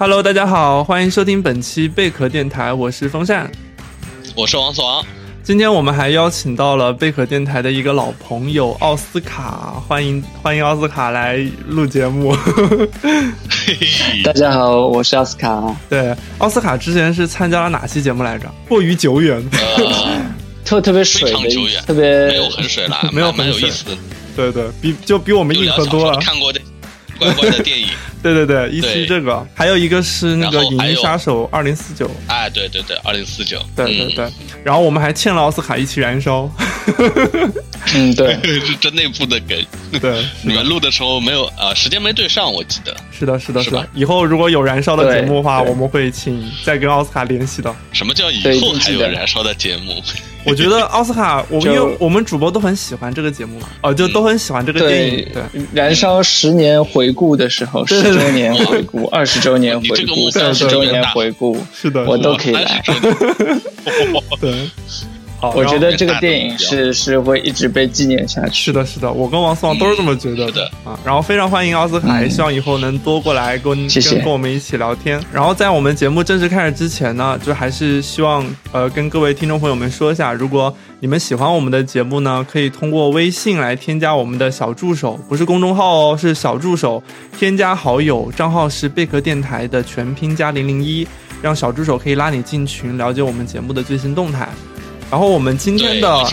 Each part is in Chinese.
Hello，大家好，欢迎收听本期贝壳电台，我是风扇，我是王思王。今天我们还邀请到了贝壳电台的一个老朋友奥斯卡，欢迎欢迎奥斯卡来录节目。大家好，我是奥斯卡。对，奥斯卡之前是参加了哪期节目来着？过于久远，特特别水的，特别没有很水了，没有很有意思。对对，比就比我们硬核多了。看过的。怪怪的电影，对对对，一期这个，还有一个是那个《影杀手二零四九》。哎，对对对，二零四九，对对对。然后我们还欠了奥斯卡一期燃烧。嗯，对，是真内部的梗。对，你们录的时候没有啊？时间没对上，我记得。是的，是的，是的。以后如果有燃烧的节目的话，我们会请再跟奥斯卡联系的。什么叫以后还有燃烧的节目？我觉得奥斯卡，我因为我们主播都很喜欢这个节目嘛，哦，就都很喜欢这个电影。对，燃烧十年回顾的时候，十周年回顾，二十周年回顾，三十周年回顾，是的，我都可以来。对。我觉得这个电影是是会一直被纪念下去。是的，是的，我跟王思旺都是这么觉得的啊。然后非常欢迎奥斯卡，也希望以后能多过来跟跟跟我们一起聊天。然后在我们节目正式开始之前呢，就还是希望呃跟各位听众朋友们说一下，如果你们喜欢我们的节目呢，可以通过微信来添加我们的小助手，不是公众号哦，是小助手，添加好友，账号是贝壳电台的全拼加零零一，让小助手可以拉你进群，了解我们节目的最新动态。然后我们今天的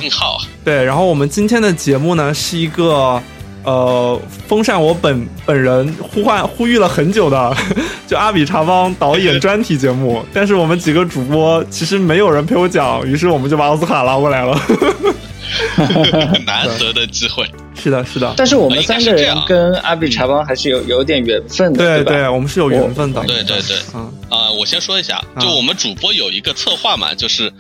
对，然后我们今天的节目呢是一个呃，风扇我本本人呼唤呼吁了很久的，就阿比查邦导演专题节目。但是我们几个主播其实没有人陪我讲，于是我们就把奥斯卡拉过来了。难得的机会，是的，是的。但是我们三个人跟阿比查邦还是有有点缘分的，对对，我们是有缘分的。对对对，嗯啊，我先说一下，就我们主播有一个策划嘛，就是。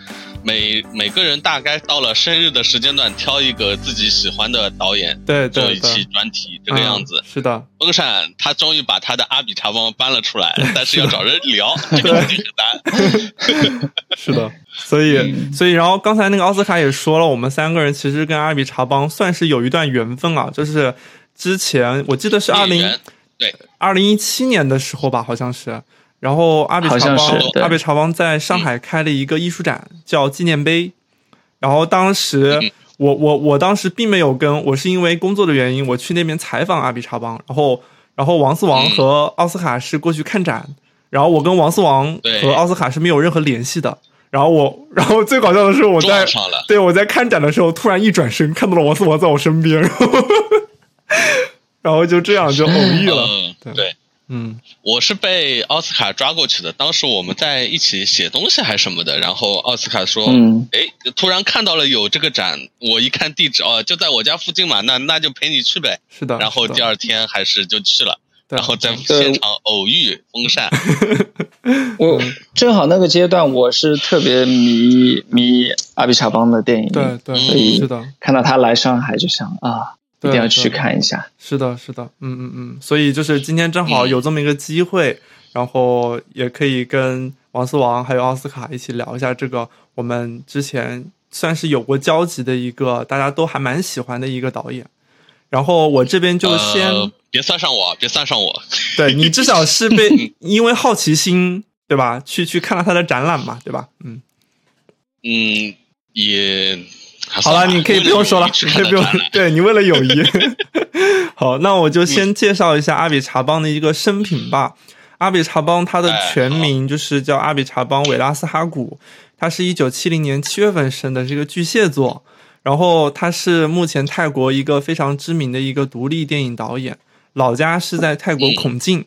每每个人大概到了生日的时间段，挑一个自己喜欢的导演，对，做一期专题，这个样子。是的，风扇他终于把他的阿比查邦搬了出来，但是要找人聊，这个很难。是的，所以所以，然后刚才那个奥斯卡也说了，我们三个人其实跟阿比查邦算是有一段缘分啊，就是之前我记得是二零对二零一七年的时候吧，好像是。然后阿比查邦，阿比查邦在上海开了一个艺术展，叫纪念碑。然后当时我我我当时并没有跟，我是因为工作的原因，我去那边采访阿比查邦。然后然后王思王和奥斯卡是过去看展，然后我跟王思王和奥斯卡是没有任何联系的。然后我，然后最搞笑的是我在对我在看展的时候，突然一转身看到了王思王在我身边，然 后然后就这样就偶遇了，对。嗯，我是被奥斯卡抓过去的。当时我们在一起写东西还是什么的，然后奥斯卡说：“哎，突然看到了有这个展，我一看地址，哦，就在我家附近嘛，那那就陪你去呗。”是的。然后第二天还是就去了，然后在现场偶遇风扇。我正好那个阶段，我是特别迷迷阿比查邦的电影，对对，所以是的，看到他来上海就想啊。一定要去看一下。是的，是的，嗯嗯嗯，所以就是今天正好有这么一个机会，然后也可以跟王思王还有奥斯卡一起聊一下这个我们之前算是有过交集的一个大家都还蛮喜欢的一个导演。然后我这边就先别算上我，别算上我。对你至少是被 因为好奇心对吧？去去看了他的展览嘛，对吧？嗯嗯，也。好了，你可以不用说了，你可以不用。对你为了友谊，好，那我就先介绍一下阿比查邦的一个生平吧。阿比查邦他的全名就是叫阿比查邦·韦拉斯哈古，他是一九七零年七月份生的，是一个巨蟹座。然后他是目前泰国一个非常知名的一个独立电影导演，老家是在泰国孔敬，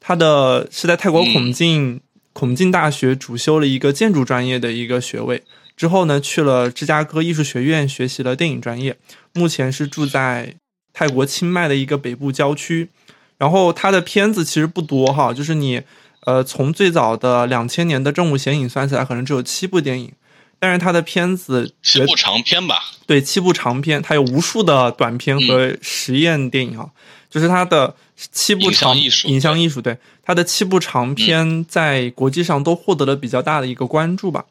他的是在泰国孔敬孔敬大学主修了一个建筑专业的一个学位。之后呢，去了芝加哥艺术学院学习了电影专业。目前是住在泰国清迈的一个北部郊区。然后他的片子其实不多哈，就是你呃从最早的两千年的《正午显影》算起来，可能只有七部电影。但是他的片子七部长片吧？对，七部长片，他有无数的短片和实验电影哈。就是他的七部长影像艺术，对他的七部长片在国际上都获得了比较大的一个关注吧。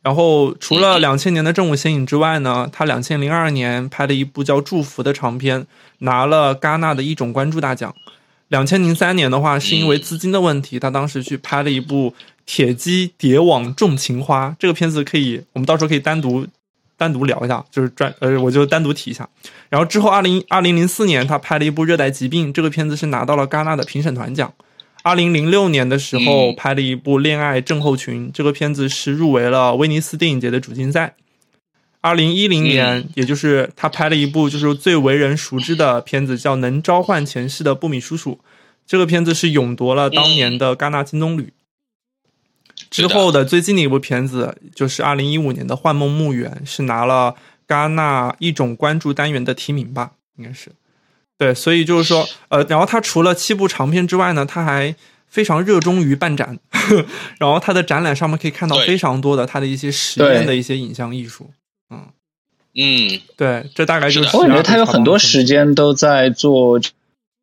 然后，除了两千年的《正午显影》之外呢，他两千零二年拍了一部叫《祝福》的长片，拿了戛纳的一种关注大奖。两千零三年的话，是因为资金的问题，他当时去拍了一部《铁鸡蝶网种情花》这个片子，可以我们到时候可以单独单独聊一下，就是专呃，我就单独提一下。然后之后，二零二零零四年，他拍了一部《热带疾病》，这个片子是拿到了戛纳的评审团奖。二零零六年的时候，拍了一部《恋爱症候群》，这个片子是入围了威尼斯电影节的主竞赛。二零一零年，也就是他拍了一部就是最为人熟知的片子，叫《能召唤前世的布米叔叔》。这个片子是勇夺了当年的戛纳金棕榈。之后的最近的一部片子就是二零一五年的《幻梦墓园》，是拿了戛纳一种关注单元的提名吧，应该是。对，所以就是说，呃，然后他除了七部长片之外呢，他还非常热衷于办展，然后他的展览上面可以看到非常多的他的一些实验的一些影像艺术，嗯。嗯，对，这大概就是我感觉他有很多时间都在做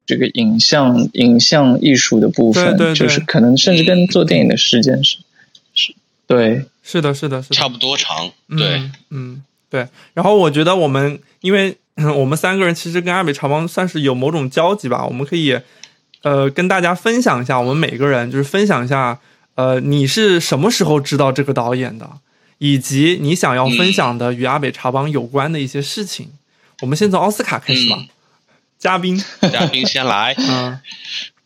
这个影像影像艺术的部分，就是可能甚至跟做电影的时间是是，对，是的，是的，是差不多长，对，嗯，对，然后我觉得我们因为。我们三个人其实跟阿北茶帮算是有某种交集吧，我们可以，呃，跟大家分享一下，我们每个人就是分享一下，呃，你是什么时候知道这个导演的，以及你想要分享的与阿北茶帮有关的一些事情。我们先从奥斯卡开始吧，嘉宾，嘉宾先来。嗯，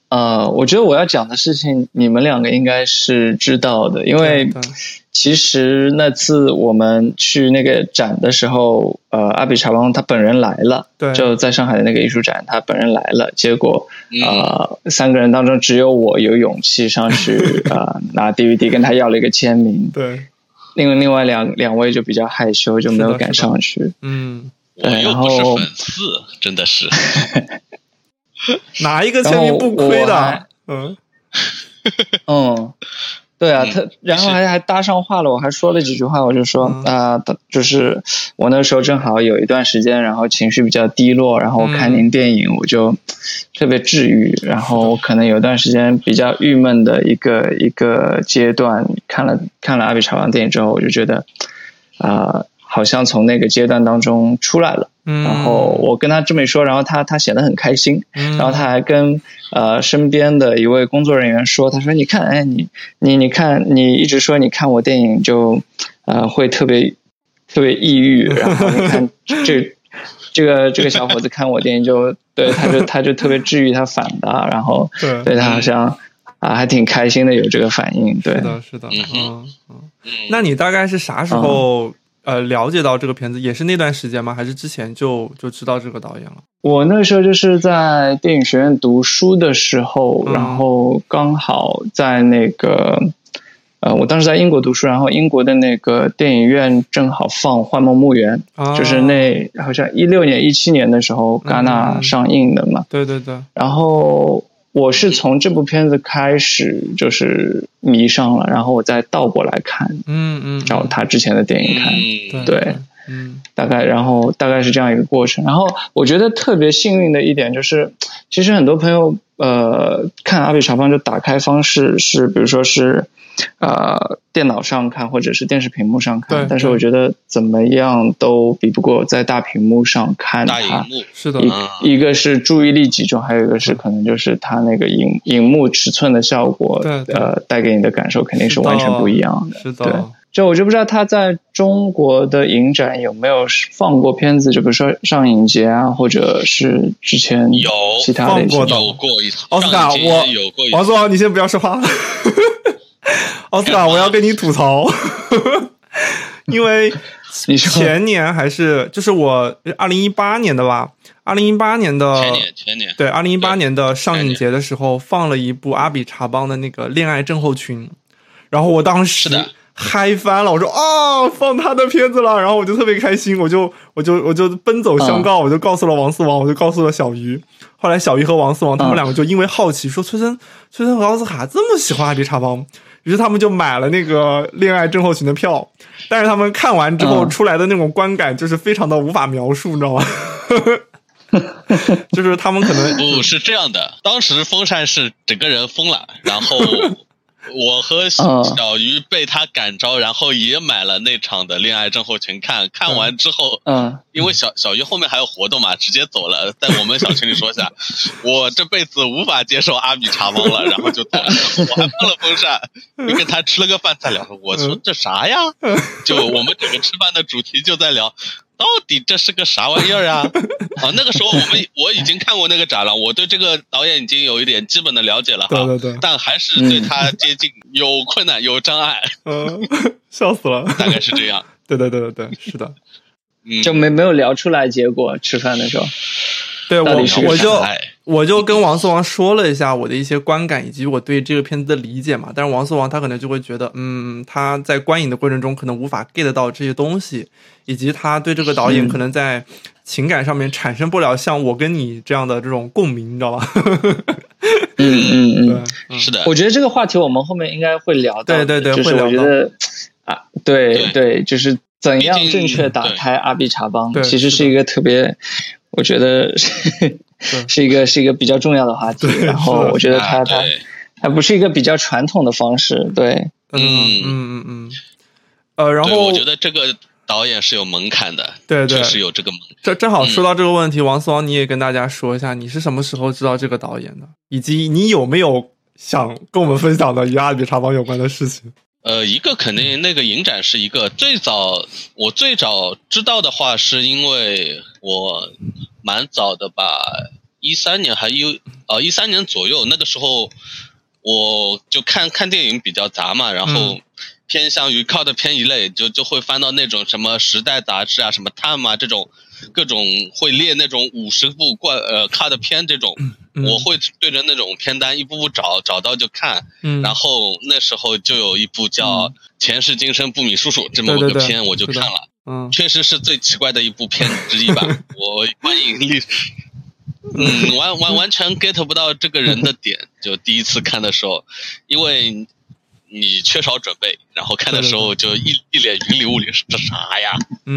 呃，我觉得我要讲的事情，你们两个应该是知道的，因为。其实那次我们去那个展的时候，呃，阿比查邦他本人来了，对，就在上海的那个艺术展，他本人来了。结果，呃，三个人当中只有我有勇气上去，呃，拿 DVD 跟他要了一个签名。对，另外另外两两位就比较害羞，就没有敢上去。嗯，对，然后粉丝真的是，拿一个签名不亏的。嗯，嗯。对啊，他然后还还搭上话了，我还说了几句话，我就说啊，就是我那时候正好有一段时间，然后情绪比较低落，然后我看您电影，我就特别治愈，然后我可能有一段时间比较郁闷的一个一个阶段，看了看了阿比查邦电影之后，我就觉得啊。好像从那个阶段当中出来了，然后我跟他这么一说，然后他他显得很开心，然后他还跟呃身边的一位工作人员说，他说你看，哎你你你看，你一直说你看我电影就呃会特别特别抑郁，然后你看这这个这个小伙子看我电影就对他就他就特别治愈他反的，然后对他好像啊还挺开心的有这个反应，对，是的，是的，嗯嗯，那你大概是啥时候？呃，了解到这个片子也是那段时间吗？还是之前就就知道这个导演了？我那时候就是在电影学院读书的时候，然后刚好在那个，呃，我当时在英国读书，然后英国的那个电影院正好放《幻梦墓园》，就是那好像一六年、一七年的时候，戛纳上映的嘛。对对对。然后。我是从这部片子开始就是迷上了，然后我再倒过来看，嗯嗯，找他之前的电影看，对，嗯，大概然后大概是这样一个过程。然后我觉得特别幸运的一点就是，其实很多朋友呃看阿比查邦就打开方式是，比如说是。呃，电脑上看或者是电视屏幕上看，但是我觉得怎么样都比不过在大屏幕上看它。是的，一一个是注意力集中，还有一个是可能就是它那个荧荧幕尺寸的效果，呃，带给你的感受肯定是完全不一样的。是的，对。就我就不知道他在中国的影展有没有放过片子，就比如说上影节啊，或者是之前有其他的有过一奥斯卡，我王思王，你先不要说话。奥斯卡，我要跟你吐槽，因为前年还是就是我二零一八年的吧，二零一八年的前年前年。对二零一八年的上影节的时候放了一部阿比查邦的那个恋爱症候群，然后我当时嗨翻了，我说啊放他的片子了，然后我就特别开心，我就我就我就奔走相告，我就告诉了王思王，我就告诉了小鱼，后来小鱼和王思王他们两个就因为好奇说崔森崔森和奥斯卡这么喜欢阿比查邦。于是他们就买了那个恋爱症候群的票，但是他们看完之后出来的那种观感就是非常的无法描述，你知道吗？就是他们可能不是这样的，当时风扇是整个人疯了，然后我和小鱼被他感召，然后也买了那场的恋爱症候群看。看完之后，嗯，因为小小鱼后面还有活动嘛，直接走了，在我们小群里说下，我这辈子无法接受阿米茶猫了，然后就走了。我还放了风扇，就跟他吃了个饭再聊。我说这啥呀？就我们整个吃饭的主题就在聊。到底这是个啥玩意儿啊？啊，那个时候我们我已经看过那个展了，我对这个导演已经有一点基本的了解了哈。对对对。但还是对他接近有困难有障碍。嗯，笑死了。大概是这样。对对对对对，是的。嗯。就没没有聊出来结果，吃饭的时候。对我我就我就跟王思王说了一下我的一些观感以及我对这个片子的理解嘛，但是王思王他可能就会觉得，嗯，他在观影的过程中可能无法 get 到这 些东西，以及他对这个导演可能在情感上面产生不了像我跟你这样的这种共鸣，你知道吧？嗯嗯嗯，是的。我觉得这个话题我们后面应该会聊到，对对对，就是我觉得啊，对对，就是怎样正确打开阿比茶帮，其实是一个特别。我觉得是。是一个是一个比较重要的话题，然后我觉得它它它不是一个比较传统的方式，对，嗯。嗯嗯嗯，呃，然后我觉得这个导演是有门槛的，对对，确实有这个门。这正好说到这个问题，王思王，你也跟大家说一下，你是什么时候知道这个导演的，以及你有没有想跟我们分享的与阿比查邦有关的事情？呃，一个肯定那个影展是一个最早，我最早知道的话，是因为我蛮早的吧，一三年还有呃一三年左右，那个时候我就看看电影比较杂嘛，然后偏向于靠的片一类，就就会翻到那种什么《时代》杂志啊，什么《Time》啊这种。各种会列那种五十部怪呃卡的片这种，我会对着那种片单一步步找，找到就看。然后那时候就有一部叫《前世今生不米叔叔》这么个片，我就看了。嗯，确实是最奇怪的一部片之一吧。我观影历史，嗯，完完完全 get 不到这个人的点。就第一次看的时候，因为。你缺少准备，然后看的时候就一一脸云里雾里，这啥呀？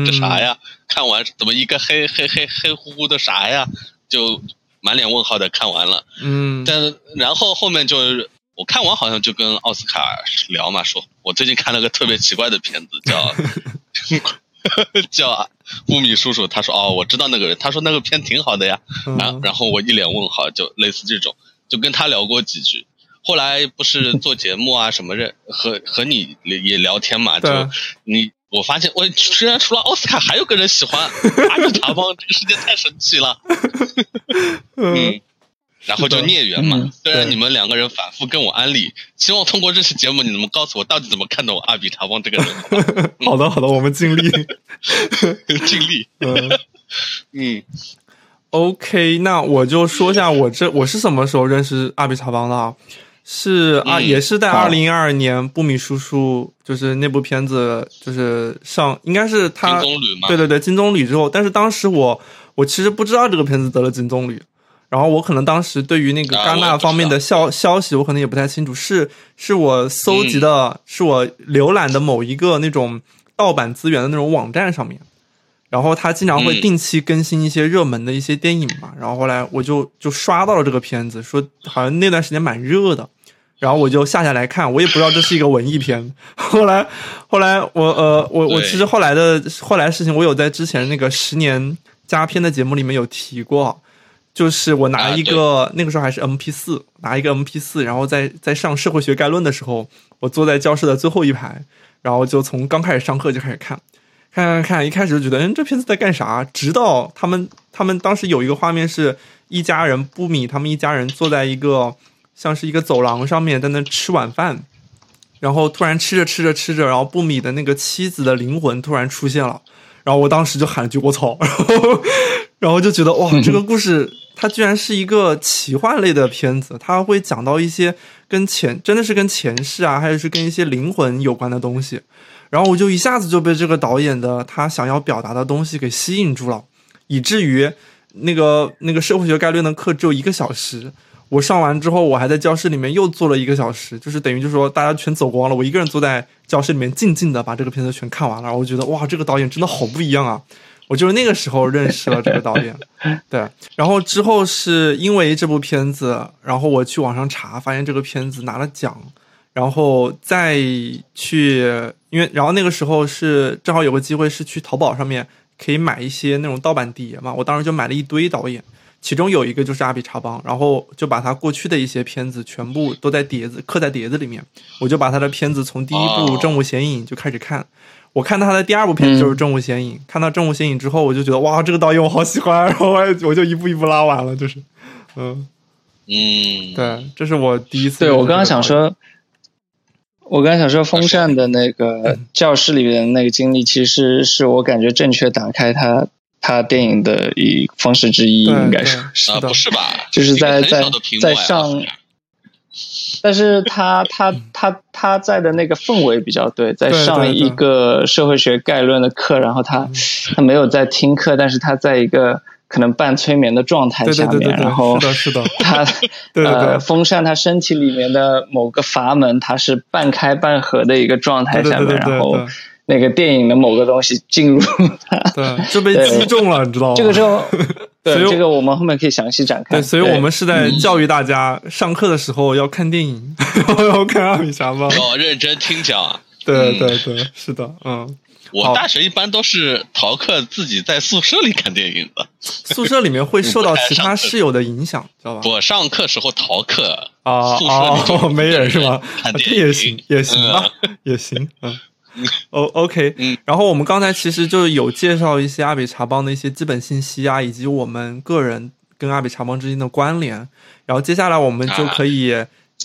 这啥呀？看完怎么一个黑黑黑黑乎乎的啥呀？就满脸问号的看完了。嗯，但然后后面就是我看完好像就跟奥斯卡聊嘛，说我最近看了个特别奇怪的片子，叫 叫乌米叔叔。他说哦，我知道那个人。他说那个片挺好的呀。然然后我一脸问号，就类似这种，就跟他聊过几句。后来不是 做节目啊什么的，和和你也聊天嘛，就你我发现我居然除了奥斯卡还有个人喜欢阿比查邦，这个世界太神奇了。嗯，然后就孽缘嘛。虽然你们两个人反复跟我安利，希望通过这期节目，你能告诉我到底怎么看懂阿比查邦这个人。好的好的，我们尽力。尽力。嗯。嗯，OK，那我就说一下我这我是什么时候认识阿比查邦的啊？是啊，也是在二零二二年，布米叔叔就是那部片子，就是上应该是他金棕榈对对对金棕榈之后，但是当时我我其实不知道这个片子得了金棕榈，然后我可能当时对于那个戛纳方面的消消息，我可能也不太清楚，是是我搜集的，是我浏览的某一个那种盗版资源的那种网站上面。然后他经常会定期更新一些热门的一些电影嘛，然后后来我就就刷到了这个片子，说好像那段时间蛮热的，然后我就下下来看，我也不知道这是一个文艺片。后来后来我呃我我其实后来的后来事情，我有在之前那个十年加片的节目里面有提过，就是我拿一个那个时候还是 M P 四，拿一个 M P 四，然后在在上社会学概论的时候，我坐在教室的最后一排，然后就从刚开始上课就开始看。看看看，一开始就觉得，嗯，这片子在干啥？直到他们，他们当时有一个画面，是一家人，布米他们一家人坐在一个像是一个走廊上面，在那吃晚饭，然后突然吃着吃着吃着，然后布米的那个妻子的灵魂突然出现了，然后我当时就喊了句“我操”，然 后然后就觉得哇，这个故事它居然是一个奇幻类的片子，它会讲到一些跟前真的是跟前世啊，还有是跟一些灵魂有关的东西。然后我就一下子就被这个导演的他想要表达的东西给吸引住了，以至于那个那个社会学概论的课只有一个小时，我上完之后，我还在教室里面又坐了一个小时，就是等于就是说大家全走光了，我一个人坐在教室里面静静的把这个片子全看完了。我觉得哇，这个导演真的好不一样啊！我就是那个时候认识了这个导演，对。然后之后是因为这部片子，然后我去网上查，发现这个片子拿了奖。然后再去，因为然后那个时候是正好有个机会是去淘宝上面可以买一些那种盗版碟嘛，我当时就买了一堆导演，其中有一个就是阿比查邦，然后就把他过去的一些片子全部都在碟子刻在碟子里面，我就把他的片子从第一部《正午显影》就开始看，我看他的第二部片子就是《正午显影》，看到《正午显影》之后，我就觉得哇，这个导演我好喜欢，然后我我就一步一步拉完了，就是，嗯嗯，对，这是我第一次。对我刚刚想说。我刚刚想说，风扇的那个教室里面的那个经历，其实是我感觉正确打开他他电影的一方式之一，应该是是的，不是吧？就是在在在上，但是他他他他在的那个氛围比较对，在上一个社会学概论的课，然后他他没有在听课，但是他在一个。可能半催眠的状态下面，然后是的，是的，他 呃，风扇他身体里面的某个阀门，它是半开半合的一个状态下面，然后那个电影的某个东西进入，对，就被击中了，你知道吗？这个时候，对这个我们后面可以详细展开。对，所以我们是在教育大家，上课的时候要看电影，要看阿米侠吗？要认真听讲。对对对，是的，嗯。我大学一般都是逃课，自己在宿舍里看电影的。宿舍里面会受到其他室友的影响，知道吧？我上课时候逃课啊，宿舍里没人是吗？看电影也行，也行啊，也行。嗯，O OK。嗯，然后我们刚才其实就是有介绍一些阿比查邦的一些基本信息啊，以及我们个人跟阿比查邦之间的关联。然后接下来我们就可以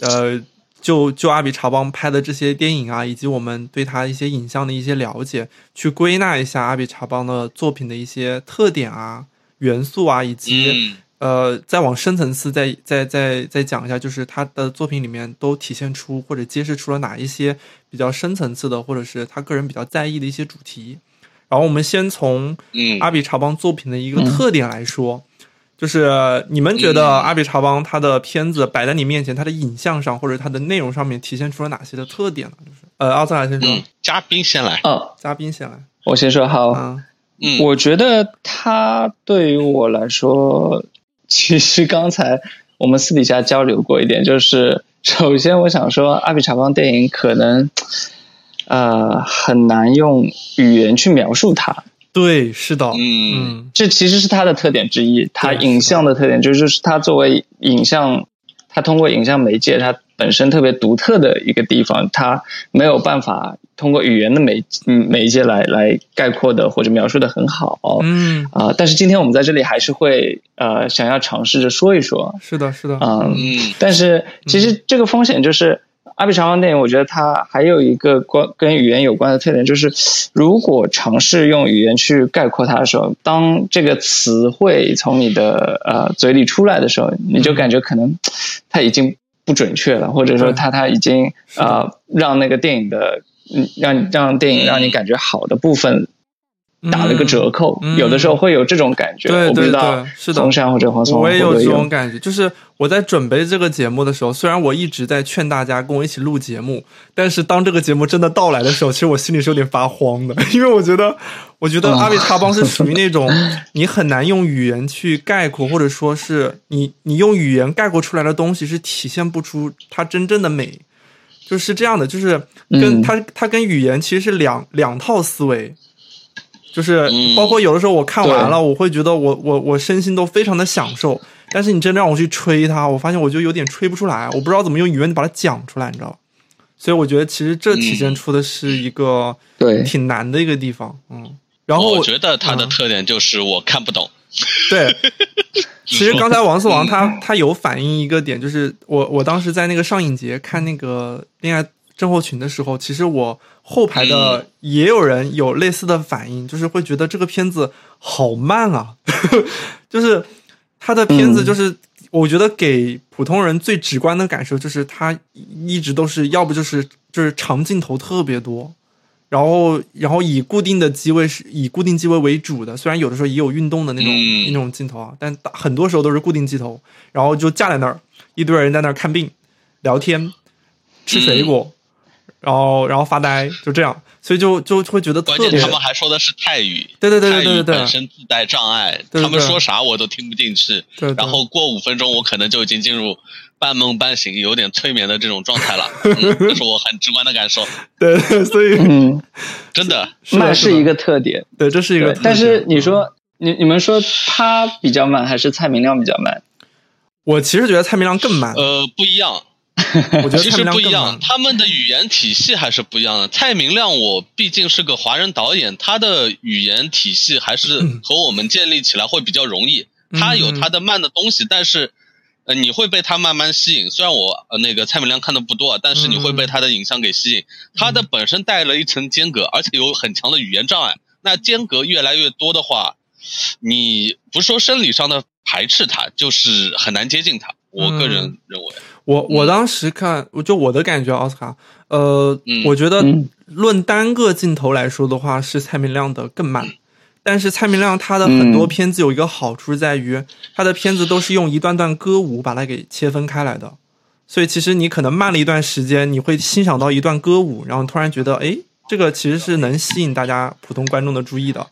呃。就就阿比查邦拍的这些电影啊，以及我们对他一些影像的一些了解，去归纳一下阿比查邦的作品的一些特点啊、元素啊，以及呃，再往深层次再再再再讲一下，就是他的作品里面都体现出或者揭示出了哪一些比较深层次的，或者是他个人比较在意的一些主题。然后我们先从阿比查邦作品的一个特点来说。就是你们觉得阿比查邦他的片子摆在你面前，他的影像上或者他的内容上面体现出了哪些的特点呢？就是呃，奥斯卡先生，嘉宾先来，嗯，嘉宾先来，我先说好，嗯，我觉得他对于我来说，其实刚才我们私底下交流过一点，就是首先我想说，阿比查邦电影可能呃很难用语言去描述它。对，是的，嗯，这其实是它的特点之一。它影像的特点就是，它作为影像，它通过影像媒介，它本身特别独特的一个地方，它没有办法通过语言的媒嗯媒介来来概括的或者描述的很好。嗯啊，但是今天我们在这里还是会呃想要尝试着说一说。是的，是的，嗯，但是其实这个风险就是。阿比查邦电影，我觉得它还有一个关跟语言有关的特点，就是如果尝试用语言去概括它的时候，当这个词汇从你的呃嘴里出来的时候，你就感觉可能它已经不准确了，或者说它它已经呃让那个电影的嗯让让电影让你感觉好的部分。打了个折扣，有的时候会有这种感觉。对对对，是的，黄山或者黄松，我也有这种感觉。就是我在准备这个节目的时候，虽然我一直在劝大家跟我一起录节目，但是当这个节目真的到来的时候，其实我心里是有点发慌的，因为我觉得，我觉得阿比查邦是属于 那种你很难用语言去概括，或者说是你你用语言概括出来的东西是体现不出它真正的美，就是这样的，就是跟它它跟语言其实是两两套思维。就是包括有的时候我看完了，我会觉得我我我身心都非常的享受，但是你真的让我去吹它，我发现我就有点吹不出来，我不知道怎么用语言把它讲出来，你知道吧？所以我觉得其实这体现出的是一个对挺难的一个地方，嗯。然后我觉得它的特点就是我看不懂。对，其实刚才王四王他他有反映一个点，就是我我当时在那个上影节看那个恋爱。郑厚群的时候，其实我后排的也有人有类似的反应，就是会觉得这个片子好慢啊，就是他的片子，就是我觉得给普通人最直观的感受就是他一直都是要不就是就是长镜头特别多，然后然后以固定的机位是以固定机位为主的，虽然有的时候也有运动的那种那种镜头啊，但很多时候都是固定镜头，然后就架在那儿，一堆人在那儿看病、聊天、吃水果。然后，然后发呆，就这样，所以就就会觉得特别。他们还说的是泰语，对对对对对对，本身自带障碍，他们说啥我都听不进去。对，然后过五分钟，我可能就已经进入半梦半醒，有点催眠的这种状态了，这是我很直观的感受。对，所以嗯，真的慢是一个特点。对，这是一个。但是你说，你你们说他比较慢，还是蔡明亮比较慢？我其实觉得蔡明亮更慢。呃，不一样。我觉得其实不一样，他们的语言体系还是不一样的。蔡明亮，我毕竟是个华人导演，他的语言体系还是和我们建立起来会比较容易。他有他的慢的东西，但是呃，你会被他慢慢吸引。虽然我呃那个蔡明亮看的不多，但是你会被他的影像给吸引。他的本身带了一层间隔，而且有很强的语言障碍。那间隔越来越多的话，你不说生理上的排斥他，就是很难接近他。我个人认为。我我当时看，就我的感觉，奥斯卡，呃，我觉得论单个镜头来说的话，是蔡明亮的更慢。但是蔡明亮他的很多片子有一个好处在于，他的片子都是用一段段歌舞把它给切分开来的，所以其实你可能慢了一段时间，你会欣赏到一段歌舞，然后突然觉得，哎，这个其实是能吸引大家普通观众的注意的。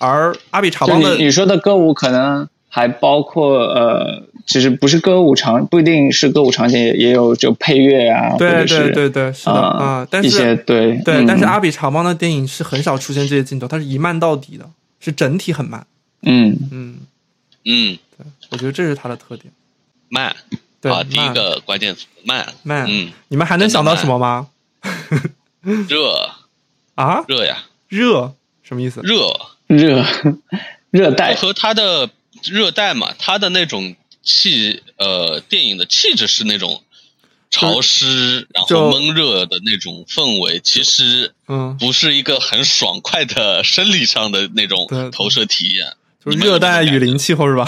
而阿比查邦的你说的歌舞可能。还包括呃，其实不是歌舞场，不一定是歌舞场景，也也有就配乐啊，对对对对，是的啊，但是对对，但是阿比查邦的电影是很少出现这些镜头，它是一慢到底的，是整体很慢，嗯。嗯。嗯，对，我觉得这是它的特点，慢，对，第一个关键词慢。慢，嗯，你们还能想到什么吗？热。啊，热呀，热什么意思？热。热热带。和它的。热带嘛，它的那种气，呃，电影的气质是那种潮湿，然后闷热的那种氛围，其实嗯，不是一个很爽快的生理上的那种投射体验。就是热带雨林气候是吧？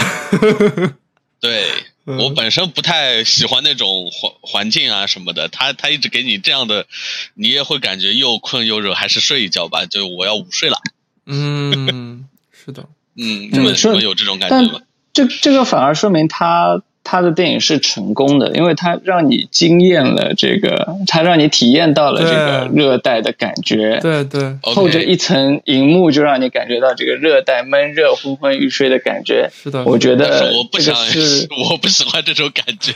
对 我本身不太喜欢那种环环境啊什么的，他他一直给你这样的，你也会感觉又困又热，还是睡一觉吧，就我要午睡了。嗯，是的。嗯，你们有这种感觉吗？这这个反而说明他他的电影是成功的，因为他让你惊艳了这个，他让你体验到了这个热带的感觉。对对，透着一层银幕就让你感觉到这个热带闷热、昏昏欲睡的感觉。是的，我觉得我不想是我不喜欢这种感觉。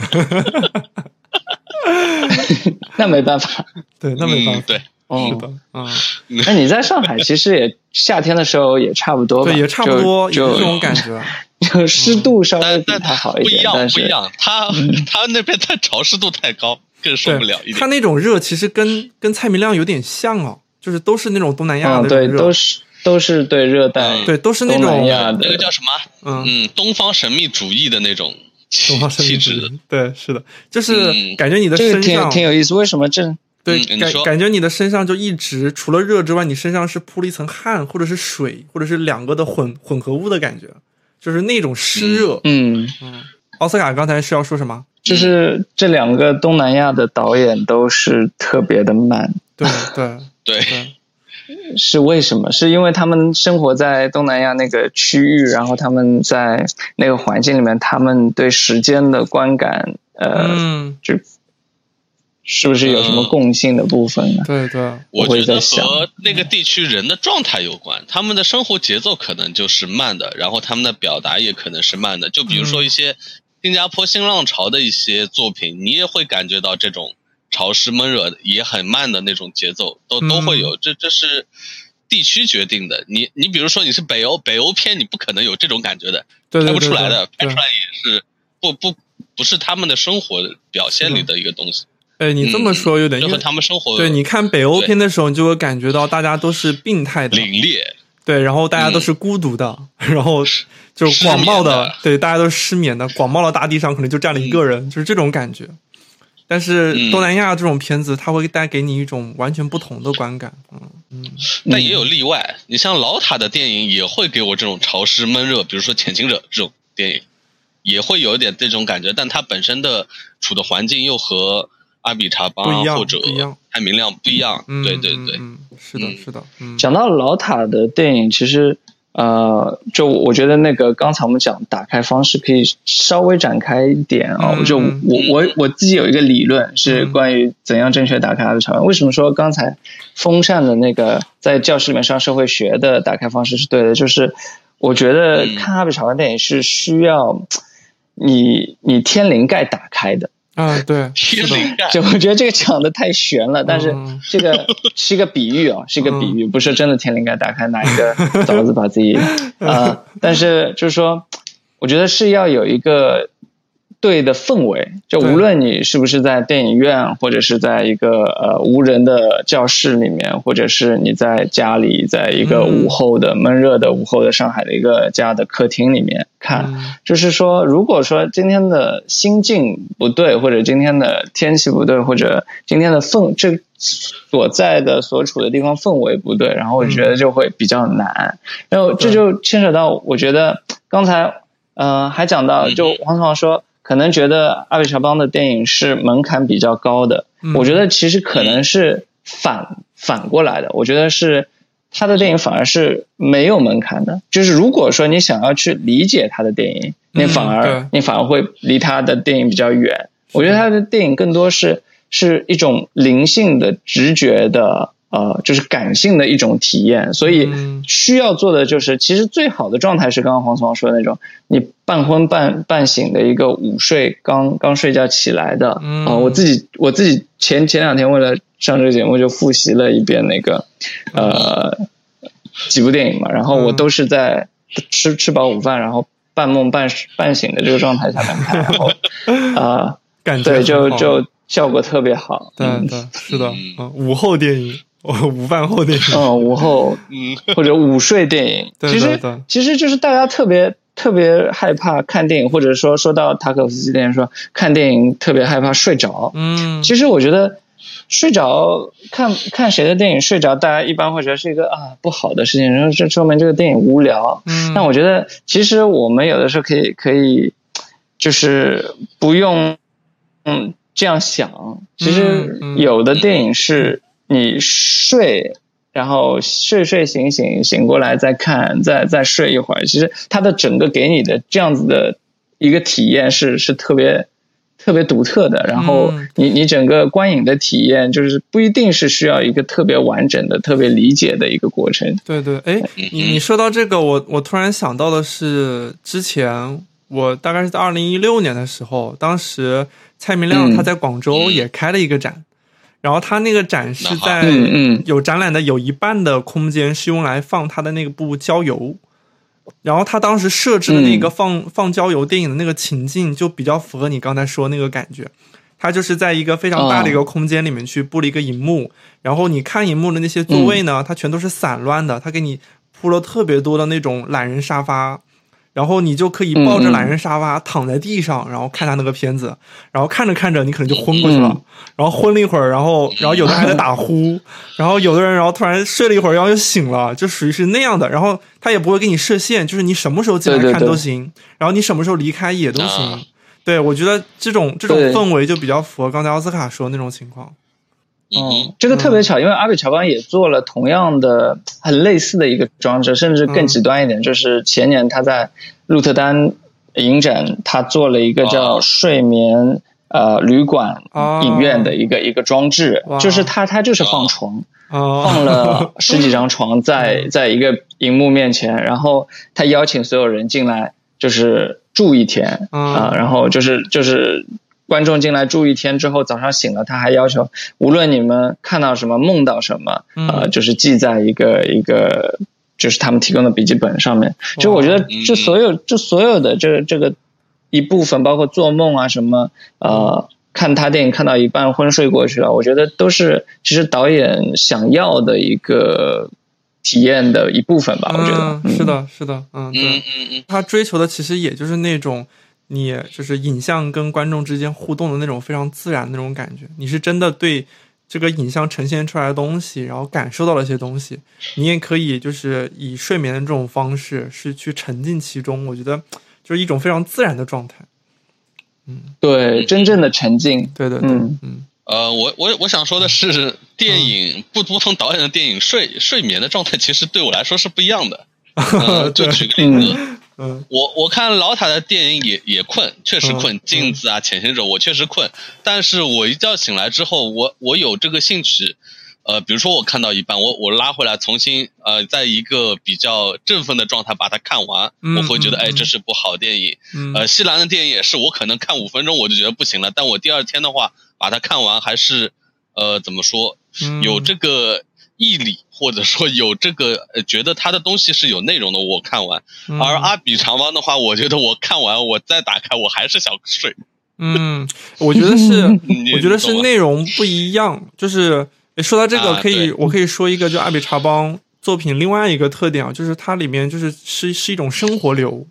那没办法，对，那没办法，对。是的，嗯，那你在上海其实也夏天的时候也差不多，对，也差不多，就这种感觉，就湿度稍微比它好一点，但是不一样，它 它那边它潮湿度太高，更受不了一点。它那种热其实跟跟蔡明亮有点像哦，就是都是那种东南亚的对，都是都是对热带，对，都是那种那个叫什么？嗯，东方神秘主义的那种气质，对，是的，就是感觉你的身上挺有意思，为什么这？对，感感觉你的身上就一直除了热之外，你身上是铺了一层汗，或者是水，或者是两个的混混合物的感觉，就是那种湿热。嗯嗯。奥斯卡刚才是要说什么？就是这两个东南亚的导演都是特别的慢。对对对。是为什么？是因为他们生活在东南亚那个区域，然后他们在那个环境里面，他们对时间的观感，呃，就。是不是有什么共性的部分呢？对对，我觉得和那个地区人的状态有关，他们的生活节奏可能就是慢的，然后他们的表达也可能是慢的。就比如说一些新加坡新浪潮的一些作品，你也会感觉到这种潮湿闷热也很慢的那种节奏，都都会有。这这是地区决定的。你你比如说你是北欧北欧片，你不可能有这种感觉的，拍不出来的，拍出来也是不不不是他们的生活表现里的一个东西。哎，你这么说有点，因为他们生活对，你看北欧片的时候，你就会感觉到大家都是病态的、凛冽，对，然后大家都是孤独的，然后就是广袤的，对，大家都是失眠的，广袤的大地上可能就站了一个人，就是这种感觉。但是东南亚这种片子，它会带给你一种完全不同的观感，嗯嗯。但也有例外，你像老塔的电影也会给我这种潮湿闷热，比如说《潜行者》这种电影，也会有一点这种感觉，但它本身的处的环境又和。阿比查邦或者太明亮不一样，对对对，是的，是的。讲到老塔的电影，其实呃，就我觉得那个刚才我们讲打开方式可以稍微展开一点啊。就我我我自己有一个理论是关于怎样正确打开阿比查邦。为什么说刚才风扇的那个在教室里面上社会学的打开方式是对的？就是我觉得看阿比查邦电影是需要你你天灵盖打开的。啊，对，天灵盖。就 我觉得这个讲的太悬了，但是这个是一个比喻啊，是一个比喻，不是真的天灵盖打开拿一个 凿子把自己啊，但是就是说，我觉得是要有一个。对的氛围，就无论你是不是在电影院，或者是在一个呃无人的教室里面，或者是你在家里，在一个午后的闷热的午后的上海的一个家的客厅里面看，就是说，如果说今天的心境不对，或者今天的天气不对，或者今天的氛这所在的所处的地方氛围不对，然后我觉得就会比较难，然后这就牵扯到，我觉得刚才呃还讲到，就黄总说。可能觉得阿比查邦的电影是门槛比较高的，我觉得其实可能是反反过来的。我觉得是他的电影反而是没有门槛的。就是如果说你想要去理解他的电影，你反而你反而会离他的电影比较远。我觉得他的电影更多是是一种灵性的、直觉的。呃，就是感性的一种体验，所以需要做的就是，其实最好的状态是刚刚黄总说的那种，你半昏半半醒的一个午睡，刚刚睡觉起来的。啊，我自己我自己前前两天为了上这个节目就复习了一遍那个呃几部电影嘛，然后我都是在吃吃饱午饭，然后半梦半半醒的这个状态下面看，然后啊，对，就就效果特别好。对对，是的，嗯，午后电影。午饭后电影，嗯，午后，嗯，或者午睡电影，其实其实就是大家特别特别害怕看电影，或者说说到塔可夫斯基电影说看电影特别害怕睡着，嗯，其实我觉得睡着看看谁的电影睡着，大家一般会觉得是一个啊不好的事情，然后这说明这个电影无聊，嗯，但我觉得其实我们有的时候可以可以就是不用嗯这样想，其实有的电影是。你睡，然后睡睡醒醒醒过来再看，再再睡一会儿。其实它的整个给你的这样子的一个体验是是特别特别独特的。然后你你整个观影的体验就是不一定是需要一个特别完整的、特别理解的一个过程。对对，哎，你你说到这个，我我突然想到的是，之前我大概是在二零一六年的时候，当时蔡明亮他在广州也开了一个展。然后他那个展是在有展览的有一半的空间是用来放他的那个部郊游，然后他当时设置的那个放放郊游电影的那个情境就比较符合你刚才说那个感觉，他就是在一个非常大的一个空间里面去布了一个荧幕，然后你看荧幕的那些座位呢，它全都是散乱的，他给你铺了特别多的那种懒人沙发。然后你就可以抱着懒人沙发躺在地上，然后看他那个片子，然后看着看着你可能就昏过去了，然后昏了一会儿，然后然后有的还在打呼，然后有的人 然后突然睡了一会儿，然后又醒了，就属于是那样的。然后他也不会给你设限，就是你什么时候进来看都行，然后你什么时候离开也都行。对我觉得这种这种氛围就比较符合刚才奥斯卡说的那种情况。嗯，这个特别巧，因为阿比乔邦也做了同样的很类似的一个装置，甚至更极端一点，就是前年他在鹿特丹影展，他做了一个叫睡眠呃旅馆影院的一个一个装置，就是他他就是放床，放了十几张床 在在一个荧幕面前，然后他邀请所有人进来就是住一天啊，然后就是就是。观众进来住一天之后，早上醒了，他还要求，无论你们看到什么、梦到什么，呃，就是记在一个一个，就是他们提供的笔记本上面。就我觉得，这所有、这所有的这这个一部分，包括做梦啊什么，呃，看他电影看到一半昏睡过去了，我觉得都是其实导演想要的一个体验的一部分吧。我觉得是的，是的，嗯，对，他追求的其实也就是那种。你就是影像跟观众之间互动的那种非常自然的那种感觉，你是真的对这个影像呈现出来的东西，然后感受到了一些东西。你也可以就是以睡眠的这种方式是去沉浸其中，我觉得就是一种非常自然的状态。嗯，对，真正的沉浸。对对对，嗯。呃，我我我想说的是，电影不不同导演的电影睡睡眠的状态，其实对我来说是不一样的。就举个例子。嗯，我我看老塔的电影也也困，确实困。镜子啊，潜行者，我确实困。但是我一觉醒来之后，我我有这个兴趣，呃，比如说我看到一半，我我拉回来重新呃，在一个比较振奋的状态把它看完，我会觉得哎，这是部好电影。呃，西兰的电影也是，我可能看五分钟我就觉得不行了，但我第二天的话把它看完还是呃怎么说，有这个毅力或者说有这个觉得他的东西是有内容的，我看完。而阿比长邦的话，我觉得我看完我再打开我还是想睡。嗯，我觉得是，我觉得是内容不一样，就是。说到这个，可以我可以说一个，就阿比查邦作品另外一个特点啊，就是它里面就是是是一种生活流，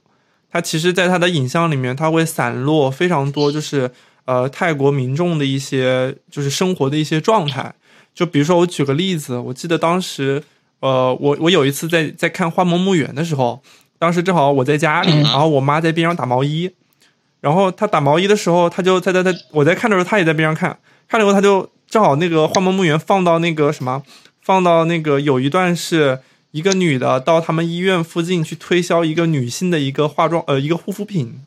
它其实在它的影像里面，它会散落非常多，就是呃泰国民众的一些就是生活的一些状态。就比如说我举个例子，我记得当时呃我我有一次在在看《花梦墓园》的时候，当时正好我在家里，然后我妈在边上打毛衣，然后她打毛衣的时候，她就在在在我在看的时候，她也在边上看，看了以后她就。正好那个《花梦墓园》放到那个什么，放到那个有一段是一个女的到他们医院附近去推销一个女性的一个化妆呃一个护肤品，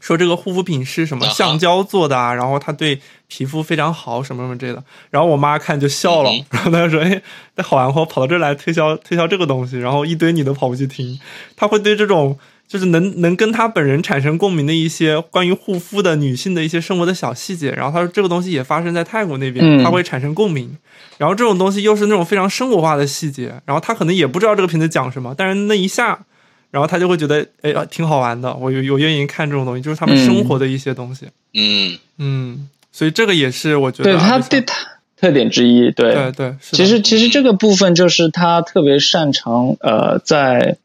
说这个护肤品是什么橡胶做的啊，然后它对皮肤非常好什么什么之类的。然后我妈看就笑了，然后她说：“哎，那好玩货跑到这儿来推销推销这个东西，然后一堆女的跑过去听，她会对这种。”就是能能跟她本人产生共鸣的一些关于护肤的女性的一些生活的小细节，然后她说这个东西也发生在泰国那边，她会产生共鸣。然后这种东西又是那种非常生活化的细节，然后她可能也不知道这个瓶子讲什么，但是那一下，然后他就会觉得哎挺好玩的，我有有愿意看这种东西，就是他们生活的一些东西。嗯嗯，所以这个也是我觉得对他对他特点之一。对对对，其实其实这个部分就是他特别擅长呃在。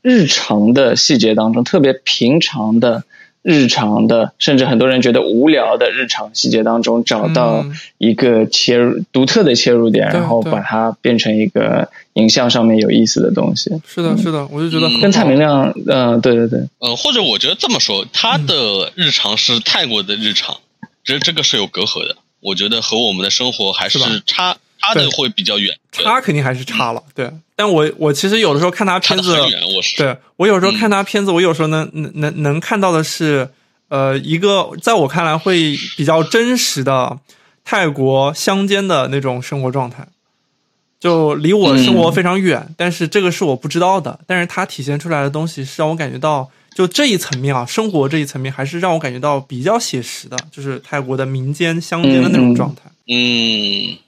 日常的细节当中，特别平常的、日常的，甚至很多人觉得无聊的日常细节当中，找到一个切入独特的切入点，然后把它变成一个影像上面有意思的东西。是的，是的，我就觉得跟蔡明亮，嗯，对对对，呃，或者我觉得这么说，他的日常是泰国的日常，这这个是有隔阂的。我觉得和我们的生活还是差。差的会比较远，差肯定还是差了，对。但我我其实有的时候看他片子，对我有时候看他片子，我有时候能能能能看到的是，呃，一个在我看来会比较真实的泰国乡间的那种生活状态，就离我生活非常远，但是这个是我不知道的，但是它体现出来的东西是让我感觉到，就这一层面啊，生活这一层面还是让我感觉到比较写实的，就是泰国的民间乡间的那种状态，嗯。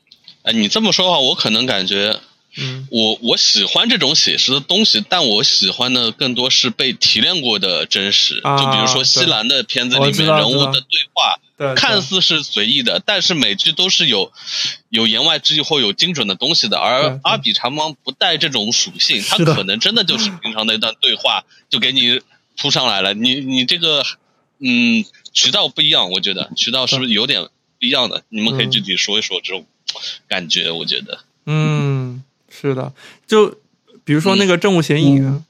哎，你这么说的话，我可能感觉，嗯，我我喜欢这种写实的东西，但我喜欢的更多是被提炼过的真实。就比如说西兰的片子里面人物的对话，看似是随意的，但是每句都是有有言外之意或有精准的东西的。而阿比长芒不带这种属性，他可能真的就是平常的一段对话就给你扑上来了。你你这个，嗯，渠道不一样，我觉得渠道是不是有点不一样的？你们可以具体说一说这种。感觉我觉得，嗯，是的，就比如说那个《正午显影》，《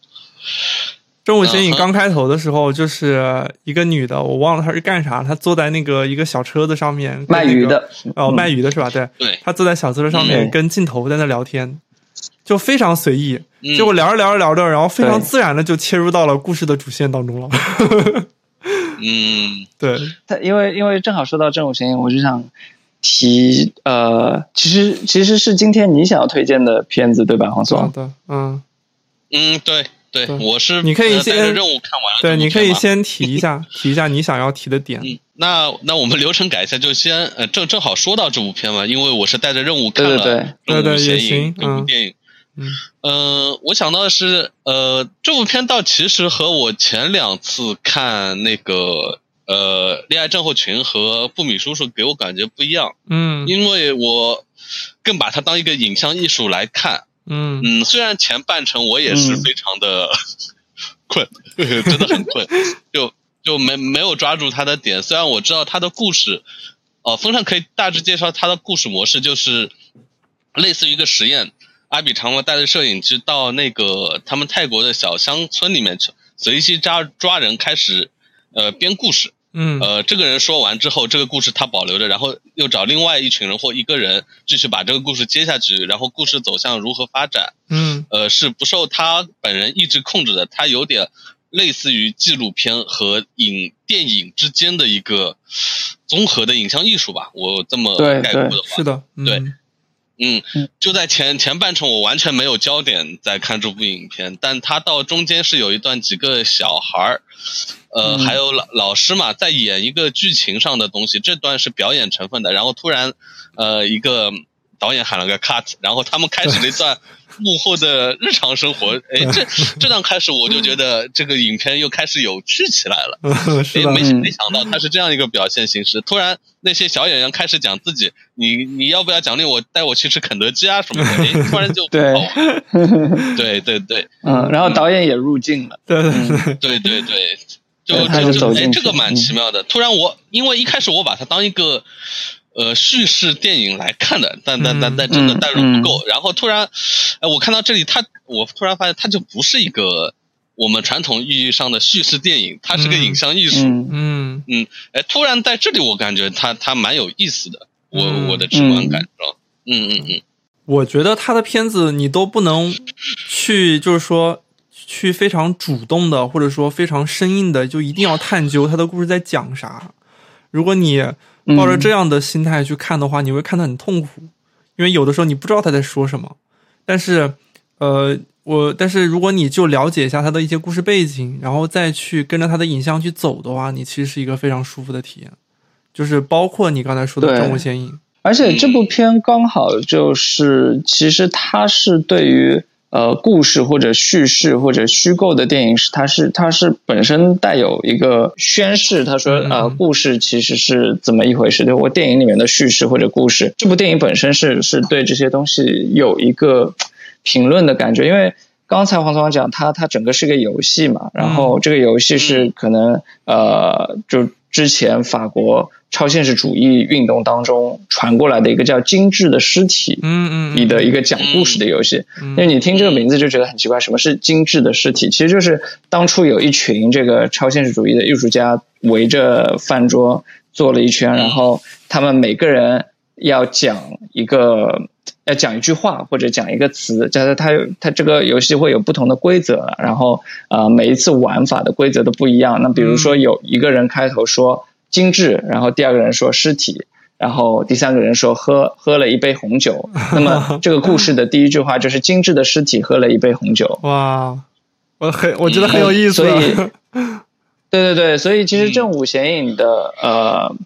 正午显影》刚开头的时候，就是一个女的，我忘了她是干啥，她坐在那个一个小车子上面卖鱼的，哦，卖鱼的是吧？对，对，她坐在小车上面跟镜头在那聊天，就非常随意，结果聊着聊着聊着，然后非常自然的就切入到了故事的主线当中了。嗯，对，他因为因为正好说到《正午显影》，我就想。提呃，其实其实是今天你想要推荐的片子对吧，黄总？的，嗯嗯，对对，我是你可以先任务看完了，对，你可以先提一下，提一下你想要提的点。那那我们流程改一下，就先呃正正好说到这部片嘛，因为我是带着任务看了《任务显影》这部电影。嗯嗯，我想到的是，呃，这部片倒其实和我前两次看那个。呃，恋爱症候群和布米叔叔给我感觉不一样，嗯，因为我更把它当一个影像艺术来看，嗯嗯，虽然前半程我也是非常的 困，真的很困，就就没没有抓住他的点。虽然我知道他的故事，哦，风扇可以大致介绍他的故事模式，就是类似于一个实验，阿比长毛带着摄影机到那个他们泰国的小乡村里面去，随机抓抓人，开始呃编故事。嗯，呃，这个人说完之后，这个故事他保留着，然后又找另外一群人或一个人继续把这个故事接下去，然后故事走向如何发展，嗯，呃，是不受他本人意志控制的，他有点类似于纪录片和影电影之间的一个综合的影像艺术吧，我这么概括的话，是的，对，嗯，就在前前半程，我完全没有焦点在看这部影片，但他到中间是有一段几个小孩儿，呃，还有老老师嘛，在演一个剧情上的东西，这段是表演成分的，然后突然，呃，一个导演喊了个 cut，然后他们开始了一段。幕后的日常生活，哎，这 这段开始我就觉得这个影片又开始有趣起来了。也，没没想到他是这样一个表现形式。突然那些小演员开始讲自己，你你要不要奖励我带我去吃肯德基啊什么的？哎，突然就 对，对对对，嗯，然后导演也入镜了。对对对对，就就就哎，这个蛮奇妙的。突然我因为一开始我把它当一个。呃，叙事电影来看的，但但但但真的代入不够。然后突然，哎，我看到这里，它我突然发现，它就不是一个我们传统意义上的叙事电影，它是个影像艺术。嗯嗯，哎，突然在这里，我感觉它它蛮有意思的。我我的直观感受，嗯嗯嗯，我觉得他的片子你都不能去，就是说去非常主动的，或者说非常生硬的，就一定要探究他的故事在讲啥。如果你抱着这样的心态去看的话，你会看得很痛苦，因为有的时候你不知道他在说什么。但是，呃，我但是如果你就了解一下他的一些故事背景，然后再去跟着他的影像去走的话，你其实是一个非常舒服的体验。就是包括你刚才说的《正物显影》，而且这部片刚好就是，其实它是对于。呃，故事或者叙事或者虚构的电影是，它是它是本身带有一个宣誓。他说，呃，故事其实是怎么一回事？就我电影里面的叙事或者故事，这部电影本身是是对这些东西有一个评论的感觉。因为刚才黄总讲，它它整个是个游戏嘛，然后这个游戏是可能呃，就之前法国。超现实主义运动当中传过来的一个叫《精致的尸体》嗯嗯里的一个讲故事的游戏，因为你听这个名字就觉得很奇怪，什么是精致的尸体？其实就是当初有一群这个超现实主义的艺术家围着饭桌坐了一圈，然后他们每个人要讲一个要讲一句话或者讲一个词，就是它它这个游戏会有不同的规则，然后呃每一次玩法的规则都不一样。那比如说有一个人开头说。精致，然后第二个人说尸体，然后第三个人说喝喝了一杯红酒。那么这个故事的第一句话就是精致的尸体喝了一杯红酒。哇，我很我觉得很有意思。所以，对对对，所以其实正午显影的呃，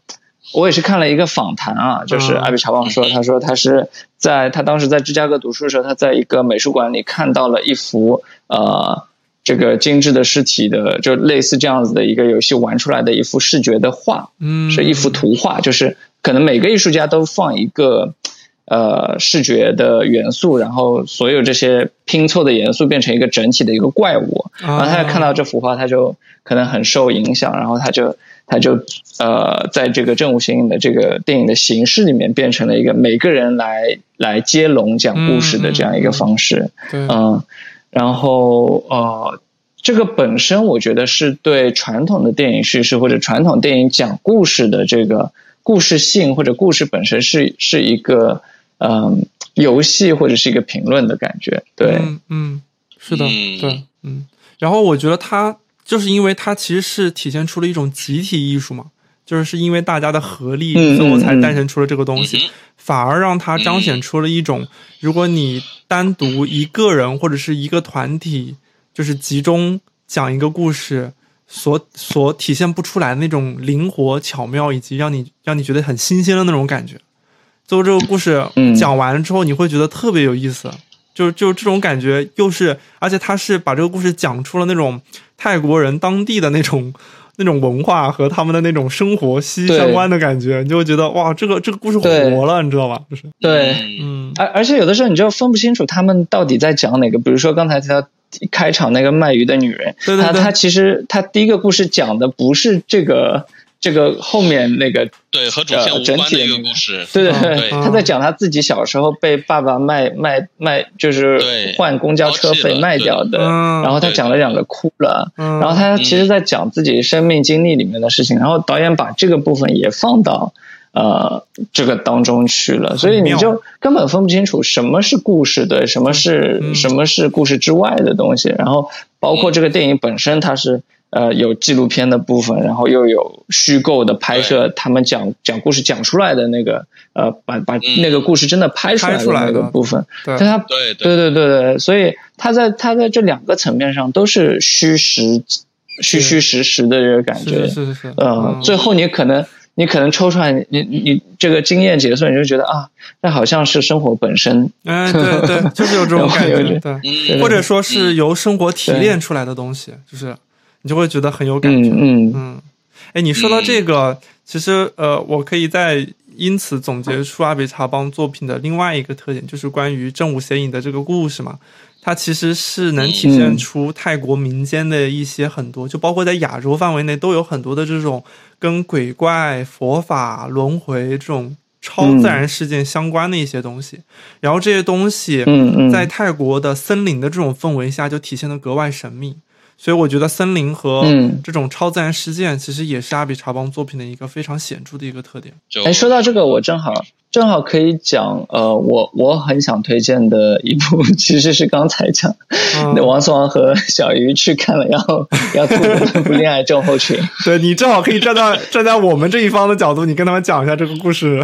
我也是看了一个访谈啊，就是阿比查旺说，他说他是在他当时在芝加哥读书的时候，他在一个美术馆里看到了一幅呃。这个精致的尸体的，就类似这样子的一个游戏玩出来的一幅视觉的画，嗯，是一幅图画，就是可能每个艺术家都放一个呃视觉的元素，然后所有这些拼凑的元素变成一个整体的一个怪物，然后他看到这幅画，他就可能很受影响，然后他就他就呃在这个正午显影的这个电影的形式里面变成了一个每个人来来接龙讲故事的这样一个方式，嗯。然后呃，这个本身我觉得是对传统的电影叙事或者传统电影讲故事的这个故事性或者故事本身是是一个嗯游戏或者是一个评论的感觉，对，嗯，是的，对，嗯。然后我觉得它就是因为它其实是体现出了一种集体艺术嘛，就是是因为大家的合力，最后才诞生出了这个东西。反而让它彰显出了一种，如果你单独一个人或者是一个团体，就是集中讲一个故事，所所体现不出来那种灵活巧妙，以及让你让你觉得很新鲜的那种感觉。最后这个故事讲完了之后，你会觉得特别有意思，就就这种感觉，又是而且他是把这个故事讲出了那种泰国人当地的那种。那种文化和他们的那种生活息息相关的感觉，你就会觉得哇，这个这个故事活了，你知道吧？就是对，嗯，而而且有的时候你就分不清楚他们到底在讲哪个。比如说刚才提到开场那个卖鱼的女人，他他其实他第一个故事讲的不是这个。这个后面那个对和主线无关的一个故事，对对对，他在讲他自己小时候被爸爸卖卖卖，就是换公交车费卖掉的，然后他讲了两个哭了，然后他其实在讲自己生命经历里面的事情，然后导演把这个部分也放到呃这个当中去了，所以你就根本分不清楚什么是故事的，什么是什么是故事之外的东西，然后包括这个电影本身它是。呃有纪录片的部分，然后又有虚构的拍摄，他们讲讲故事讲出来的那个呃，把把那个故事真的拍出来的那个部分，对，他对对。对对对，所以他在他在这两个层面上都是虚实虚虚实实的这个感觉，是是是，呃，最后你可能。你可能抽出来，你你这个经验结算，你就觉得啊，那好像是生活本身。哎，对对，就是有这种感觉，对，或者说是由生活提炼出来的东西，就是你就会觉得很有感觉。嗯嗯。哎，你说到这个，其实呃，我可以在因此总结出阿比查邦作品的另外一个特点，就是关于正午邪影的这个故事嘛。它其实是能体现出泰国民间的一些很多，就包括在亚洲范围内都有很多的这种跟鬼怪、佛法、轮回这种超自然事件相关的一些东西。然后这些东西，在泰国的森林的这种氛围下，就体现的格外神秘。所以我觉得森林和这种超自然事件，其实也是阿比查邦作品的一个非常显著的一个特点。哎，说到这个，我正好正好可以讲，呃，我我很想推荐的一部，其实是刚才讲，王思王和小鱼去看了，要 要吐的那部《恋爱症候群》。对你正好可以站在站在我们这一方的角度，你跟他们讲一下这个故事。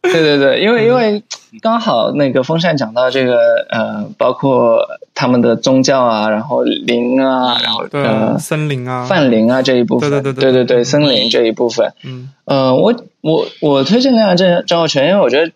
对对对，因为因为刚好那个风扇讲到这个呃，包括他们的宗教啊，然后灵啊，然后呃森林啊，泛灵啊这一部分，对对对对对。对，森林这一部分，嗯。呃，我我我推荐《恋爱症症候群》，因为我觉得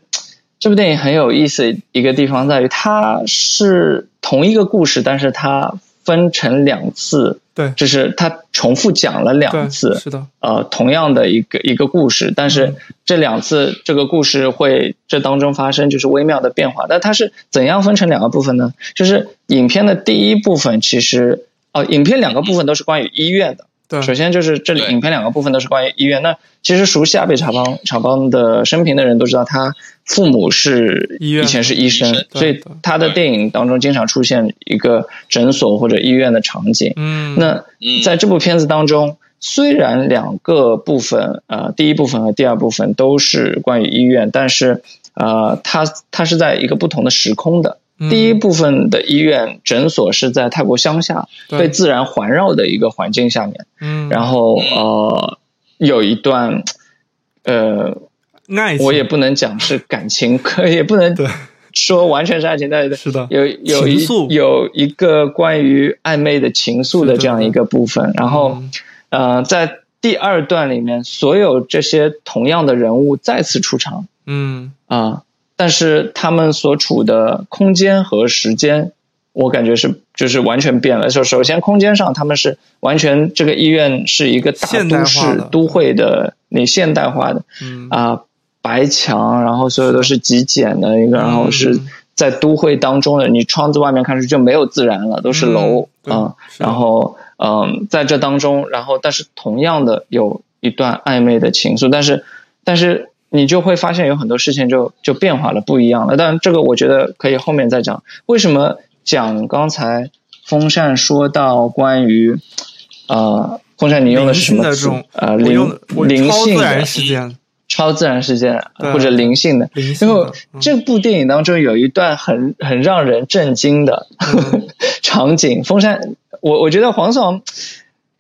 这部电影很有意思一个地方在于，它是同一个故事，但是它分成两次。对，就是它重复讲了两次，是的，呃，同样的一个一个故事，但是这两次这个故事会这当中发生就是微妙的变化。但它是怎样分成两个部分呢？就是影片的第一部分，其实哦，影片两个部分都是关于医院的。对，首先就是这里影片两个部分都是关于医院。那其实熟悉阿贝查邦查邦的生平的人都知道，他父母是以前是医生，所以他的电影当中经常出现一个诊所或者医院的场景。嗯，那在这部片子当中，虽然两个部分，呃，第一部分和第二部分都是关于医院，但是呃，它它是在一个不同的时空的。第一部分的医院诊所是在泰国乡下，被自然环绕的一个环境下面。嗯，然后呃，有一段呃，爱我也不能讲是感情，可 也不能说完全是爱情，但是的，有有一有一个关于暧昧的情愫的这样一个部分。然后呃，在第二段里面，所有这些同样的人物再次出场。嗯。啊。但是他们所处的空间和时间，我感觉是就是完全变了。就首先空间上，他们是完全这个医院是一个大都市都会的那现代化的，啊白墙，然后所有都是极简的一个，然后是在都会当中的，你窗子外面看出去就没有自然了，都是楼啊。然后嗯，在这当中，然后但是同样的有一段暧昧的情愫，但是但是。你就会发现有很多事情就就变化了，不一样了。但这个我觉得可以后面再讲。为什么讲刚才风扇说到关于呃，风扇你用的是什么词？呃，灵灵性的事件，超自然事件或者灵性的。因为这部电影当中有一段很很让人震惊的 场景。风扇，我我觉得黄总。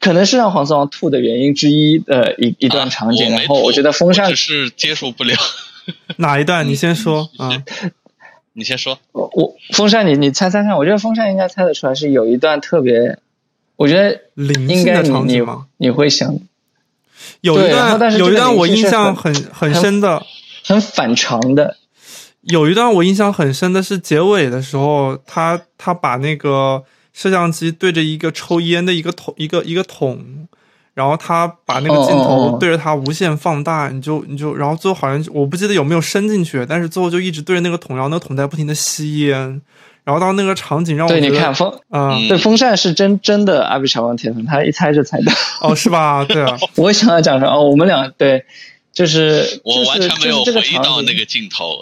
可能是让黄子王吐的原因之一的一一段场景，然后我觉得风扇是接受不了。哪一段？你先说 啊，你先说。我我风扇，你你猜猜看？我觉得风扇应该猜得出来，是有一段特别，我觉得应该你你你会想，有一段有一段我印象很很深的，很反常的。有一段我印象很深的是结尾的时候，他他把那个。摄像机对着一个抽烟的一个桶，一个一个桶，然后他把那个镜头对着他无限放大，你就你就，然后最后好像我不记得有没有伸进去，但是最后就一直对着那个桶，然后那个桶在不停的吸烟，然后到那个场景让我对你看风啊，对风扇是真真的阿比小王铁粉，他一猜就猜到。哦，是吧？对啊，我想要讲什么哦，我们俩对，就是我完全没有回到那个镜头，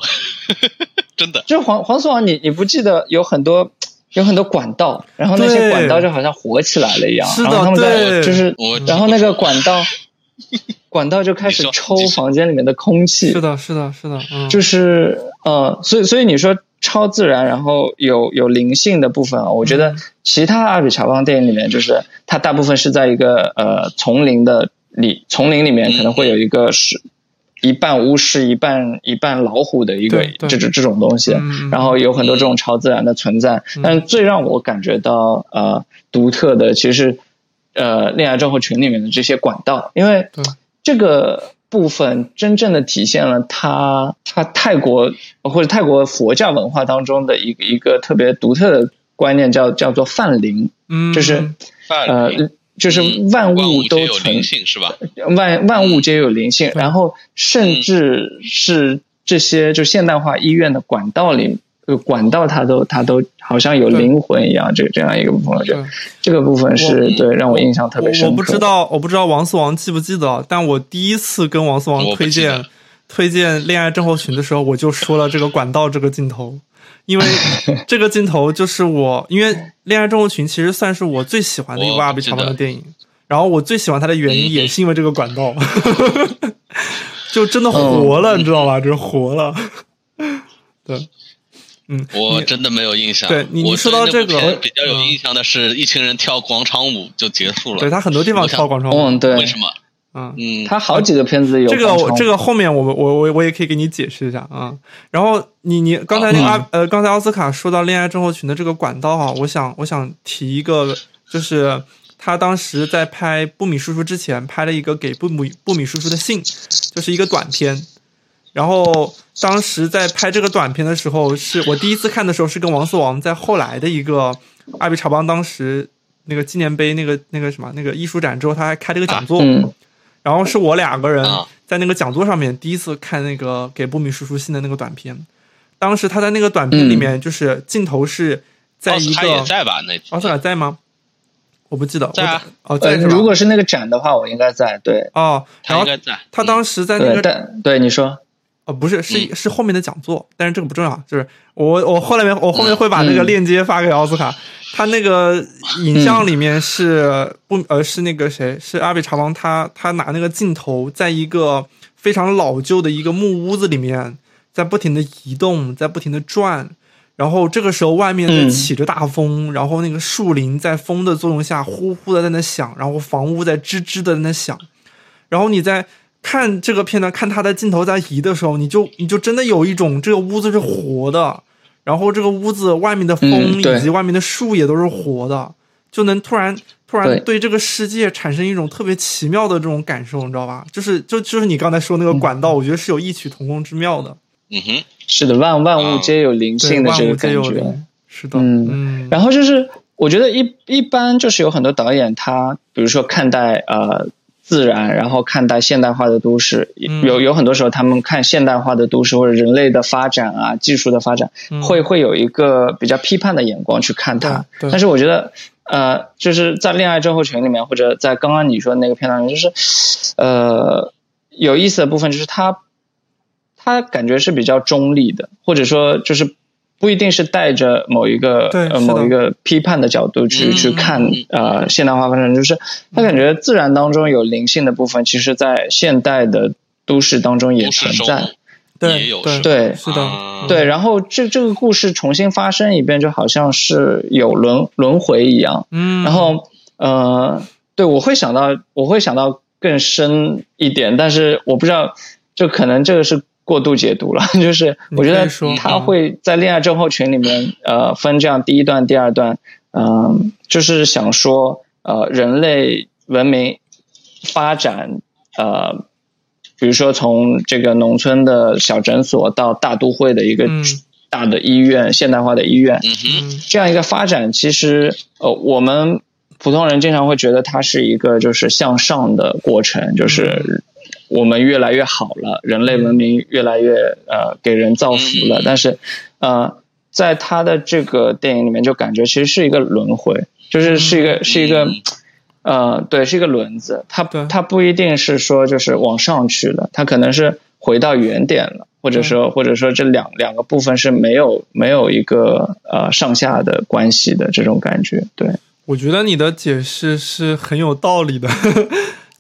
真的，就是黄黄苏王，你你不记得有很多。有很多管道，然后那些管道就好像活起来了一样，然后他们在就是，然后那个管道，管道就开始抽房间里面的空气。是的，是的，是的，就是呃，所以所以你说超自然，然后有有灵性的部分啊，我觉得其他阿比乔邦电影里面，就是它大部分是在一个呃丛林的里，丛林里面可能会有一个是一半巫师一半一半老虎的一个这种这种东西，然后有很多这种超自然的存在。但最让我感觉到呃独特的，其实呃恋爱症候群里面的这些管道，因为这个。部分真正的体现了他他泰国或者泰国佛教文化当中的一个一个特别独特的观念，叫叫做泛灵，嗯，就是呃，就是万物都存是吧？万万物皆有灵性，然后甚至是这些就现代化医院的管道里。管道它都它都好像有灵魂一样，这这样一个部分，我觉得这个部分是对让我印象特别深刻。我不知道我不知道王思王记不记得，但我第一次跟王思王推荐推荐《恋爱症候群》的时候，我就说了这个管道这个镜头，因为这个镜头就是我，因为《恋爱症候群》其实算是我最喜欢的一部阿比查邦的电影，然后我最喜欢它的原因也是因为这个管道，就真的活了，你知道吧？就是活了，对。嗯，我真的没有印象。对你说到这个，比较有印象的是一群人跳广场舞就结束了。对他很多地方跳广场舞，嗯，对，为什么？嗯。嗯，他好几个片子有这个，这个后面我们我我我也可以给你解释一下啊。然后你你刚才那个阿呃，刚才奥斯卡说到恋爱症候群的这个管道啊，我想我想提一个，就是他当时在拍布米叔叔之前拍了一个给布米布米叔叔的信，就是一个短片，然后。当时在拍这个短片的时候，是我第一次看的时候，是跟王思王在后来的一个阿比查邦当时那个纪念碑那个那个什么那个艺术展之后，他还开了个讲座，然后是我两个人在那个讲座上面第一次看那个给波米叔叔信的那个短片。当时他在那个短片里面，就是镜头是在一个也在吧？那奥斯卡在吗？我不记得在啊。哦，在。如果是那个展的话，我应该在。对。哦，他应该在。他当时在那个对你说。哦，不是，是是后面的讲座，但是这个不重要。就是我我后面我后面会把那个链接发给奥斯卡。他那个影像里面是不呃是那个谁是阿比查邦，他他拿那个镜头在一个非常老旧的一个木屋子里面，在不停的移动，在不停的转。然后这个时候外面在起着大风，然后那个树林在风的作用下呼呼的在那响，然后房屋在吱吱的在那响，然后你在。看这个片段，看他的镜头在移的时候，你就你就真的有一种这个屋子是活的，然后这个屋子外面的风以及外面的树也都是活的，就能突然突然对这个世界产生一种特别奇妙的这种感受，你知道吧？就是就就是你刚才说那个管道，我觉得是有异曲同工之妙的。嗯哼，是的，万万物皆有灵性的这个感觉，是的。嗯，然后就是我觉得一一般就是有很多导演他比如说看待呃。自然，然后看待现代化的都市，有有很多时候，他们看现代化的都市或者人类的发展啊，技术的发展，会会有一个比较批判的眼光去看它。但是我觉得，呃，就是在恋爱症候群里面，或者在刚刚你说的那个片段里，就是，呃，有意思的部分就是他，他感觉是比较中立的，或者说就是。不一定是带着某一个呃某一个批判的角度去去看呃现代化发展，就是他感觉自然当中有灵性的部分，其实在现代的都市当中也存在，对对是的对。然后这这个故事重新发生一遍，就好像是有轮轮回一样。嗯，然后呃，对我会想到我会想到更深一点，但是我不知道，就可能这个是。过度解读了，就是我觉得他会在恋爱症候群里面，呃，分这样第一段、第二段，嗯，就是想说，呃，人类文明发展，呃，比如说从这个农村的小诊所到大都会的一个大的医院、现代化的医院，这样一个发展，其实呃，我们普通人经常会觉得它是一个就是向上的过程，就是。我们越来越好了，人类文明越来越呃给人造福了。但是，呃，在他的这个电影里面，就感觉其实是一个轮回，就是是一个是一个，呃，对，是一个轮子。它它不一定是说就是往上去了，它可能是回到原点了，或者说或者说这两两个部分是没有没有一个呃上下的关系的这种感觉。对，我觉得你的解释是很有道理的。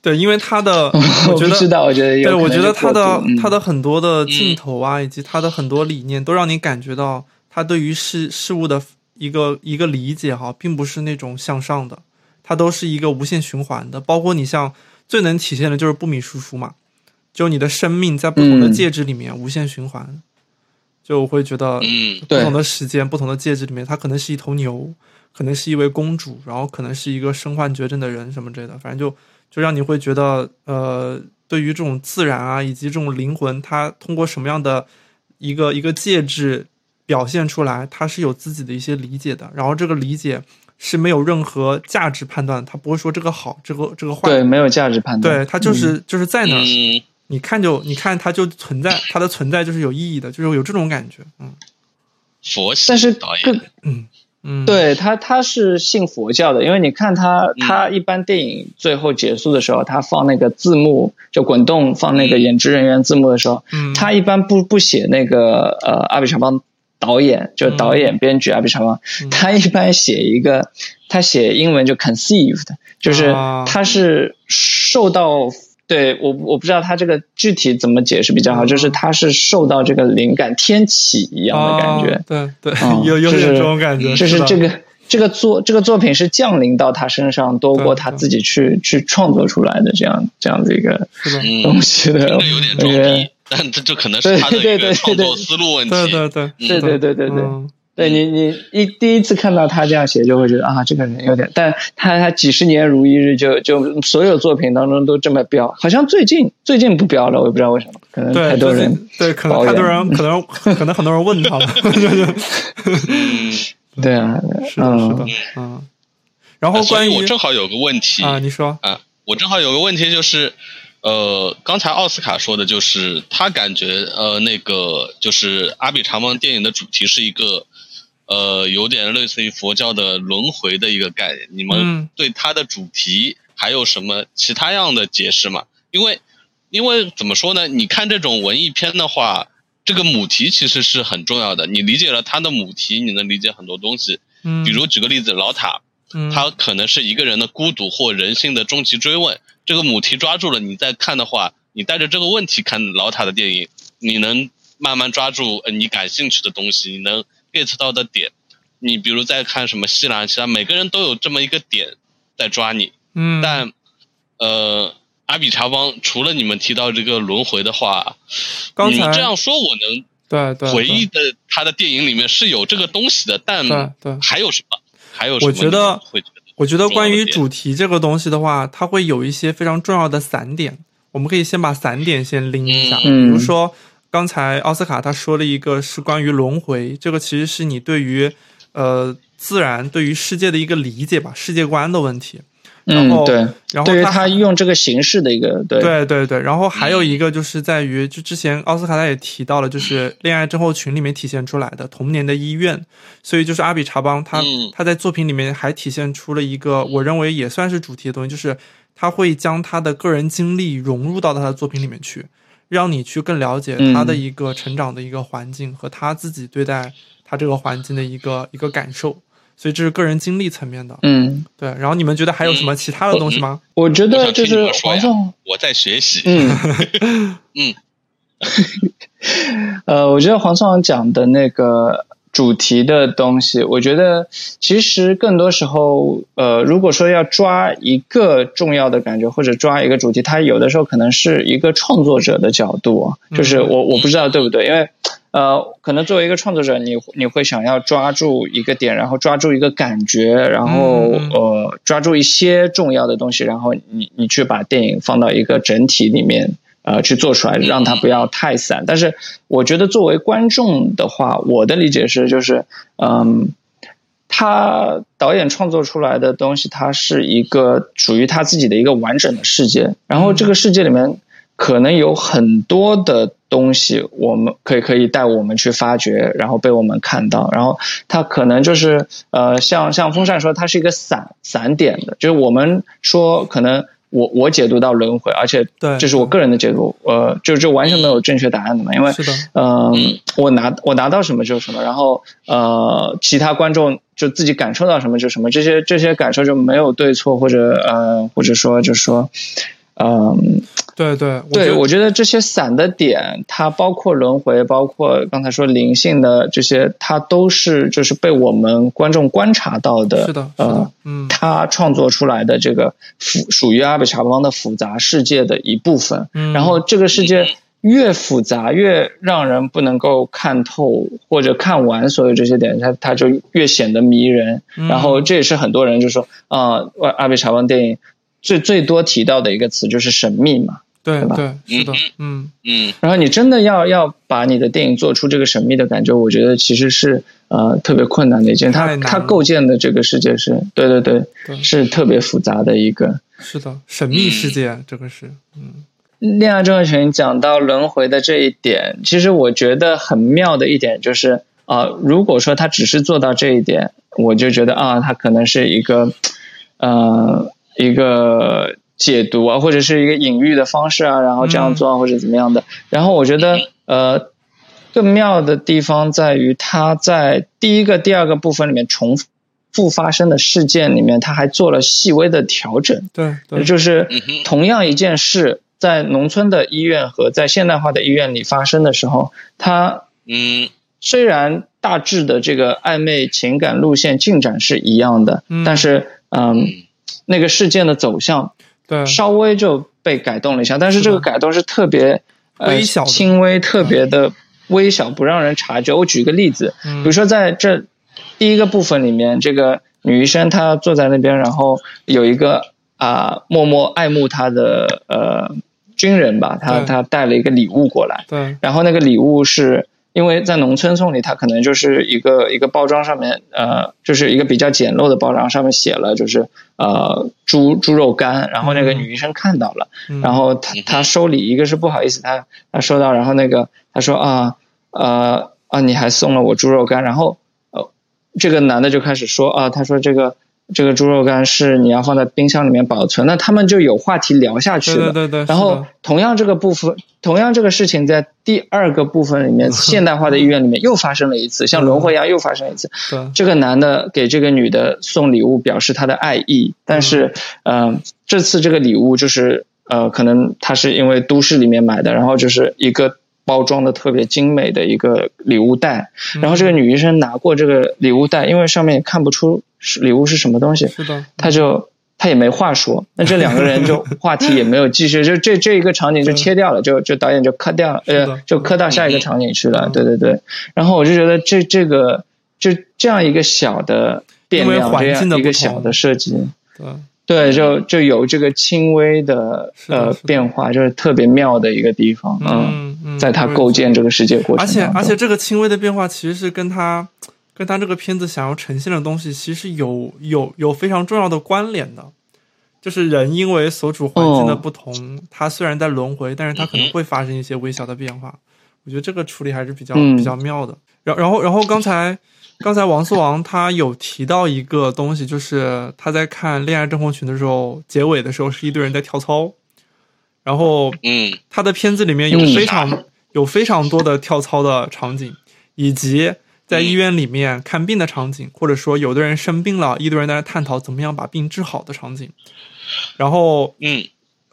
对，因为他的，我觉得，我觉得，对，我觉得他的他的很多的镜头啊，以及他的很多理念，都让你感觉到他对于事事物的一个一个理解哈，并不是那种向上的，它都是一个无限循环的。包括你像最能体现的就是布米叔叔嘛，就你的生命在不同的介质里面无限循环。就我会觉得，嗯，不同的时间、不同的介质里面，它可能是一头牛，可能是一位公主，然后可能是一个身患绝症的人什么之类的，反正就就让你会觉得，呃，对于这种自然啊，以及这种灵魂，它通过什么样的一个一个介质表现出来，它是有自己的一些理解的，然后这个理解是没有任何价值判断，它不会说这个好，这个这个坏，对，没有价值判断，对，它就是就是在那儿。你看就你看它就存在，它的存在就是有意义的，就是有这种感觉，嗯。佛系，但是导演，嗯嗯，对他他是信佛教的，因为你看他他一般电影最后结束的时候，他放那个字幕就滚动放那个演职人员字幕的时候，他一般不不写那个呃阿比查邦导演就导演编剧阿比查邦，他一般写一个他写英文就 conceived，就是他是受到。对我我不知道他这个具体怎么解释比较好，就是他是受到这个灵感天启一样的感觉，对对，有有点这种感觉，就是这个这个作这个作品是降临到他身上多过他自己去去创作出来的这样这样子一个东西的，有点装逼，但这这可能是他的一个创作思路问题，对对对对对对对对。对你，你一第一次看到他这样写，就会觉得啊，这个人有点，但他他几十年如一日，就就所有作品当中都这么标，好像最近最近不标了，我也不知道为什么，可能太多人对，可能太多人，可能可能很多人问他了，对啊，是的，是的，嗯。然后关于我正好有个问题啊，你说啊，我正好有个问题就是。呃，刚才奥斯卡说的就是他感觉呃，那个就是阿比查邦电影的主题是一个呃，有点类似于佛教的轮回的一个概念。你们对它的主题还有什么其他样的解释吗？因为因为怎么说呢？你看这种文艺片的话，这个母题其实是很重要的。你理解了它的母题，你能理解很多东西。嗯，比如举个例子，老塔，嗯，他可能是一个人的孤独或人性的终极追问。这个母题抓住了，你再看的话，你带着这个问题看老塔的电影，你能慢慢抓住呃你感兴趣的东西，你能 get 到的点。你比如在看什么西兰，其他每个人都有这么一个点在抓你。嗯。但呃，阿比查邦除了你们提到这个轮回的话，刚才这样说我能对对回忆的他的电影里面是有这个东西的，但对还有什么？还有什么？我觉得会觉得。我觉得关于主题这个东西的话，它会有一些非常重要的散点。我们可以先把散点先拎一下，比如说刚才奥斯卡他说了一个是关于轮回，这个其实是你对于呃自然、对于世界的一个理解吧，世界观的问题。然后，对，然后对于他用这个形式的一个，对，对，对，对。然后还有一个就是在于，就之前奥斯卡他也提到了，就是 恋爱症候群里面体现出来的童年的医院。所以就是阿比查邦他他在作品里面还体现出了一个我认为也算是主题的东西，就是他会将他的个人经历融入到他的作品里面去，让你去更了解他的一个成长的一个环境和他自己对待他这个环境的一个一个感受。所以这是个人经历层面的，嗯，对。然后你们觉得还有什么其他的东西吗？我觉得就是黄总，我在学习。嗯嗯，呃，我觉得黄总讲的那个主题的东西，我觉得其实更多时候，呃，如果说要抓一个重要的感觉或者抓一个主题，它有的时候可能是一个创作者的角度，就是我我不知道对不对，因为。呃，可能作为一个创作者，你你会想要抓住一个点，然后抓住一个感觉，然后呃，抓住一些重要的东西，然后你你去把电影放到一个整体里面，呃，去做出来，让它不要太散。但是我觉得作为观众的话，我的理解是，就是嗯，他导演创作出来的东西，它是一个属于他自己的一个完整的世界，然后这个世界里面可能有很多的。东西我们可以可以带我们去发掘，然后被我们看到，然后它可能就是呃，像像风扇说，它是一个散散点的，就是我们说可能我我解读到轮回，而且对，这是我个人的解读，呃，就就完全没有正确答案的嘛，因为嗯，我拿我拿到什么就是什么，然后呃，其他观众就自己感受到什么就什么，这些这些感受就没有对错或者呃或者说就是说。嗯，对对对，我觉得这些散的点，它包括轮回，包括刚才说灵性的这些，它都是就是被我们观众观察到的。是的，呃，嗯，他创作出来的这个复属于阿比查邦的复杂世界的一部分。嗯，然后这个世界越复杂，越让人不能够看透或者看完所有这些点，它它就越显得迷人。然后这也是很多人就说啊，阿比查邦电影。最最多提到的一个词就是神秘嘛，对吧？对，是的，嗯嗯。然后你真的要要把你的电影做出这个神秘的感觉，我觉得其实是呃特别困难的一件。它它构建的这个世界是对对对，是特别复杂的一个。是的，神秘世界这个是嗯。恋爱症候群讲到轮回的这一点，其实我觉得很妙的一点就是啊，如果说他只是做到这一点，我就觉得啊，他可能是一个呃。一个解读啊，或者是一个隐喻的方式啊，然后这样做啊，或者怎么样的。然后我觉得，呃，更妙的地方在于，它在第一个、第二个部分里面重复发生的事件里面，它还做了细微的调整。对，对，就是同样一件事，在农村的医院和在现代化的医院里发生的时候，它嗯，虽然大致的这个暧昧情感路线进展是一样的，但是嗯。那个事件的走向，对，稍微就被改动了一下，但是这个改动是特别微小、轻微、特别的微小，不让人察觉。我举个例子，比如说在这第一个部分里面，这个女医生她坐在那边，然后有一个啊默默爱慕她的呃军人吧，他他带了一个礼物过来，对，然后那个礼物是。因为在农村送礼，它可能就是一个一个包装上面，呃，就是一个比较简陋的包装，上面写了就是呃猪猪肉干，然后那个女医生看到了，然后她她收礼，一个是不好意思，她她收到，然后那个她说啊呃啊你还送了我猪肉干，然后呃这个男的就开始说啊，他说这个。这个猪肉干是你要放在冰箱里面保存，那他们就有话题聊下去了。对对对。然后同样这个部分，同样这个事情在第二个部分里面，现代化的医院里面又发生了一次，像轮回一样又发生一次。对。这个男的给这个女的送礼物，表示他的爱意，但是，嗯，这次这个礼物就是呃，可能他是因为都市里面买的，然后就是一个。包装的特别精美的一个礼物袋，然后这个女医生拿过这个礼物袋，因为上面看不出是礼物是什么东西，是的，他就他也没话说，那这两个人就 话题也没有继续，就这这一个场景就切掉了，就就导演就磕掉了，呃，就磕到下一个场景去了，对对对，然后我就觉得这这个就这样一个小的变量，这样一个小的设计，对。对，就就有这个轻微的呃变化，就是特别妙的一个地方。嗯，在他构建这个世界过程，而且而且这个轻微的变化其实是跟他跟他这个片子想要呈现的东西其实有有有非常重要的关联的。就是人因为所处环境的不同，他虽然在轮回，但是他可能会发生一些微小的变化。我觉得这个处理还是比较比较妙的。然然后然后刚才。刚才王思王他有提到一个东西，就是他在看《恋爱症候群》的时候，结尾的时候是一堆人在跳操，然后，嗯，他的片子里面有非常有非常多的跳操的场景，以及在医院里面看病的场景，或者说有的人生病了，一堆人在那探讨怎么样把病治好的场景，然后，嗯，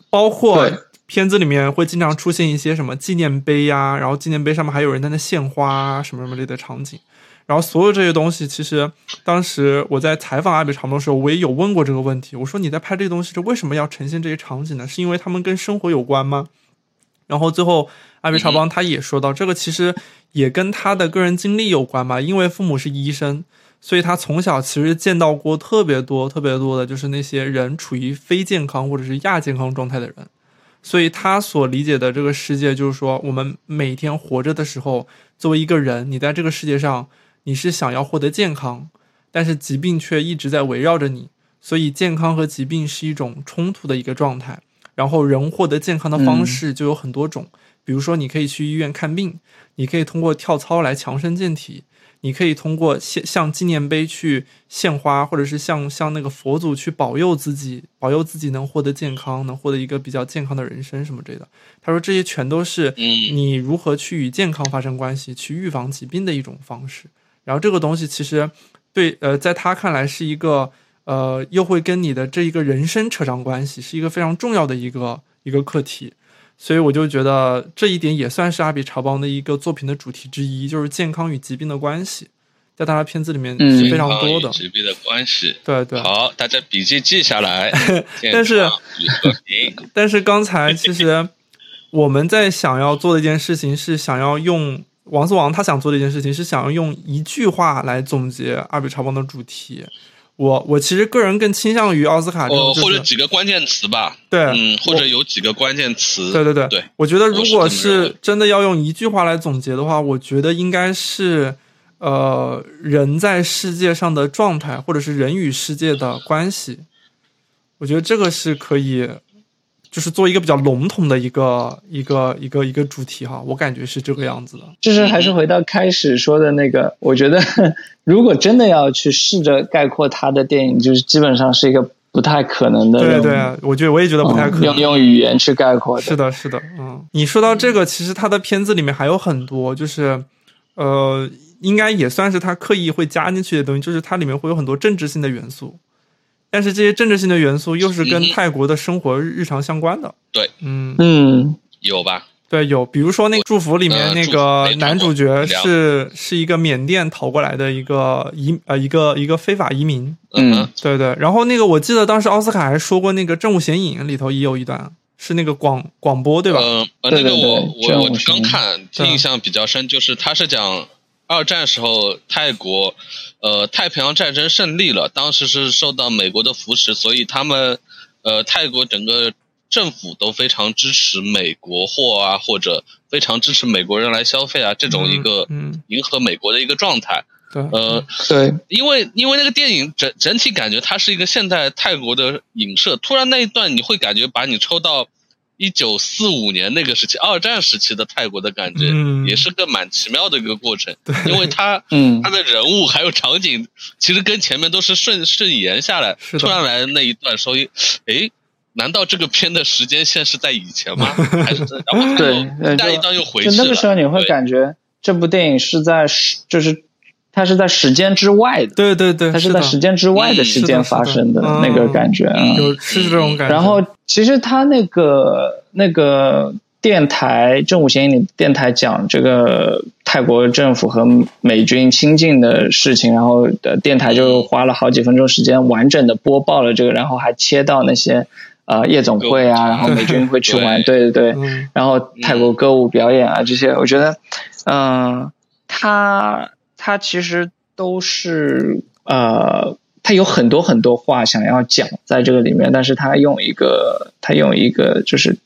包括片子里面会经常出现一些什么纪念碑呀，然后纪念碑上面还有人在那献花什么什么类的场景。然后所有这些东西，其实当时我在采访阿比长的时候，我也有问过这个问题。我说你在拍这些东西，这为什么要呈现这些场景呢？是因为他们跟生活有关吗？然后最后阿比查邦他也说到，这个其实也跟他的个人经历有关吧。因为父母是医生，所以他从小其实见到过特别多、特别多的，就是那些人处于非健康或者是亚健康状态的人。所以他所理解的这个世界，就是说我们每天活着的时候，作为一个人，你在这个世界上。你是想要获得健康，但是疾病却一直在围绕着你，所以健康和疾病是一种冲突的一个状态。然后人获得健康的方式就有很多种，比如说你可以去医院看病，你可以通过跳操来强身健体，你可以通过献向纪念碑去献花，或者是向向那个佛祖去保佑自己，保佑自己能获得健康，能获得一个比较健康的人生什么之类的。他说这些全都是你如何去与健康发生关系，去预防疾病的一种方式。然后这个东西其实，对，呃，在他看来是一个，呃，又会跟你的这一个人生扯上关系，是一个非常重要的一个一个课题。所以我就觉得这一点也算是阿比查邦的一个作品的主题之一，就是健康与疾病的关系，在他的片子里面是非常多的。疾病的关系，对对。好，大家笔记记下来。但是，但是刚才其实我们在想要做的一件事情是想要用王思王他想做的一件事情是想要用一句话来总结阿比查邦的主题。我我其实个人更倾向于奥斯卡，呃，或者几个关键词吧，对，嗯，或者有几个关键词，对对对对。我觉得如果是真的要用一句话来总结的话，我觉得应该是，呃，人在世界上的状态，或者是人与世界的关系。我觉得这个是可以。就是做一个比较笼统的一个一个一个一个主题哈，我感觉是这个样子的。就是还是回到开始说的那个，我觉得 如果真的要去试着概括他的电影，就是基本上是一个不太可能的。对对，我觉得我也觉得不太可能用用语言去概括。是的，是的，嗯。你说到这个，其实他的片子里面还有很多，就是呃，应该也算是他刻意会加进去的东西，就是它里面会有很多政治性的元素。但是这些政治性的元素又是跟泰国的生活日常相关的。对，嗯嗯，有吧？对，有。比如说那个《祝福》里面那个男主角是是一个缅甸逃过来的一个移呃一个一个非法移民。嗯，对对。然后那个我记得当时奥斯卡还说过，那个《正午显影》里头也有一段是那个广广播，对吧？嗯，那个我我我刚看，印象比较深，就是他是讲二战时候泰国。呃，太平洋战争胜利了，当时是受到美国的扶持，所以他们，呃，泰国整个政府都非常支持美国货啊，或者非常支持美国人来消费啊，这种一个迎合美国的一个状态。对，呃，对，因为因为那个电影整整体感觉它是一个现代泰国的影射，突然那一段你会感觉把你抽到。一九四五年那个时期，二战时期的泰国的感觉，也是个蛮奇妙的一个过程。因为他，嗯，他的人物还有场景，其实跟前面都是顺顺延下来。突然来那一段所以，哎，难道这个片的时间线是在以前吗？还是然后对，下一段又回去了。就那个时候你会感觉这部电影是在就是。它是在时间之外的，对对对，它是在时间之外的时间发生的那个感觉啊，是这种感觉。然后其实他那个那个电台正午闲影里电台讲这个泰国政府和美军亲近的事情，然后的电台就花了好几分钟时间完整的播报了这个，然后还切到那些呃夜总会啊，然后美军会去玩，对对对，然后泰国歌舞表演啊这些，我觉得嗯他。他其实都是呃，他有很多很多话想要讲在这个里面，但是他用一个他用一个就是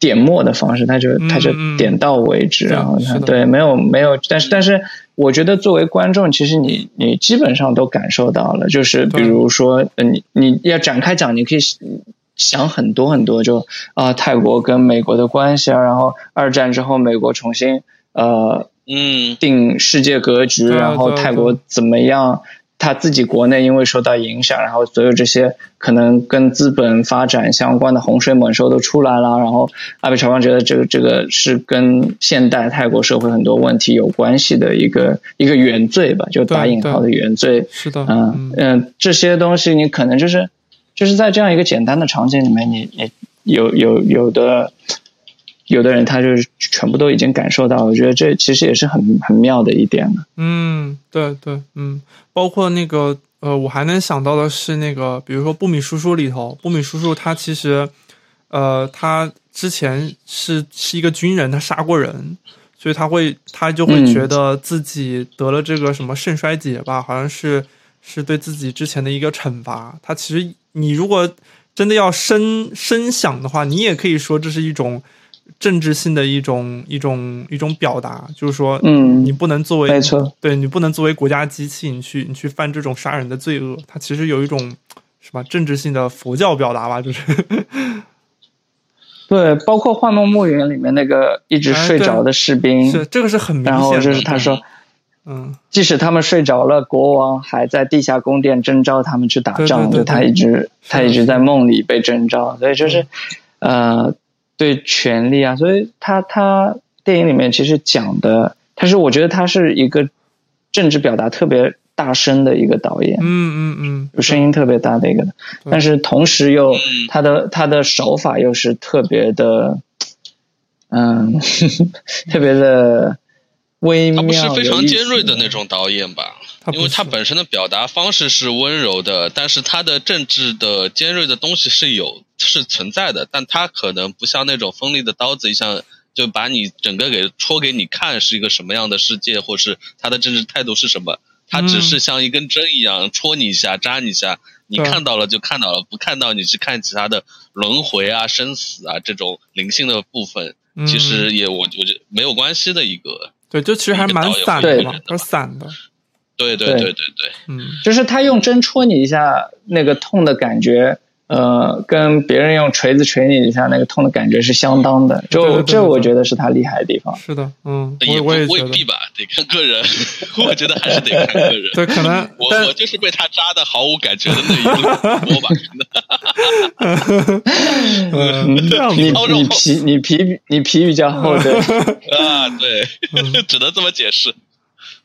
点墨的方式，他就他就点到为止，然后他对没有没有，但是但是我觉得作为观众，其实你你基本上都感受到了，就是比如说你你要展开讲，你可以想很多很多，就啊泰国跟美国的关系啊，然后二战之后美国重新呃。嗯，定世界格局，然后泰国怎么样？他自己国内因为受到影响，然后所有这些可能跟资本发展相关的洪水猛兽都出来了。然后阿比查邦觉得这个这个是跟现代泰国社会很多问题有关系的一个一个原罪吧，就打引号的原罪。是的，嗯嗯，这些东西你可能就是就是在这样一个简单的场景里面，你你有有有的。有的人他就是全部都已经感受到，我觉得这其实也是很很妙的一点了。嗯，对对，嗯，包括那个呃，我还能想到的是那个，比如说布米叔叔里头，布米叔叔他其实呃，他之前是是一个军人，他杀过人，所以他会他就会觉得自己得了这个什么肾衰竭吧，好像是是对自己之前的一个惩罚。他其实你如果真的要深深想的话，你也可以说这是一种。政治性的一种一种一种表达，就是说，嗯，你不能作为，没错，对你不能作为国家机器，你去你去犯这种杀人的罪恶，它其实有一种什么政治性的佛教表达吧，就是，对，包括《幻梦墓园》里面那个一直睡着的士兵，是这个是很明显，然后就是他说，嗯，即使他们睡着了，国王还在地下宫殿征召他们去打仗，就他一直他一直在梦里被征召，所以就是，呃。对权力啊，所以他他电影里面其实讲的，他是我觉得他是一个政治表达特别大声的一个导演，嗯嗯嗯，有声音特别大的一个，但是同时又他的他的手法又是特别的，嗯，特别的微妙，他不是非常尖锐的那种导演吧？因为他本身的表达方式是温柔的，但是他的政治的尖锐的东西是有是存在的，但它可能不像那种锋利的刀子一样，就把你整个给戳给你看是一个什么样的世界，或是他的政治态度是什么，他只是像一根针一样戳你一下、扎你一下，你看到了就看到了，不看到你去看其他的轮回啊、生死啊这种灵性的部分，其实也我我觉得没有关系的一个，对，就其实还蛮散的嘛，是散的。对对。对对对，嗯，就是他用针戳你一下，那个痛的感觉，呃，跟别人用锤子锤你一下，那个痛的感觉是相当的。就这，我觉得是他厉害的地方。是的，嗯，也我也未必吧，得看个人。我觉得还是得看个人。对，可能我我就是被他扎的毫无感觉的那一波吧。嗯，你你皮你皮你皮比较厚的 啊，对，只能这么解释。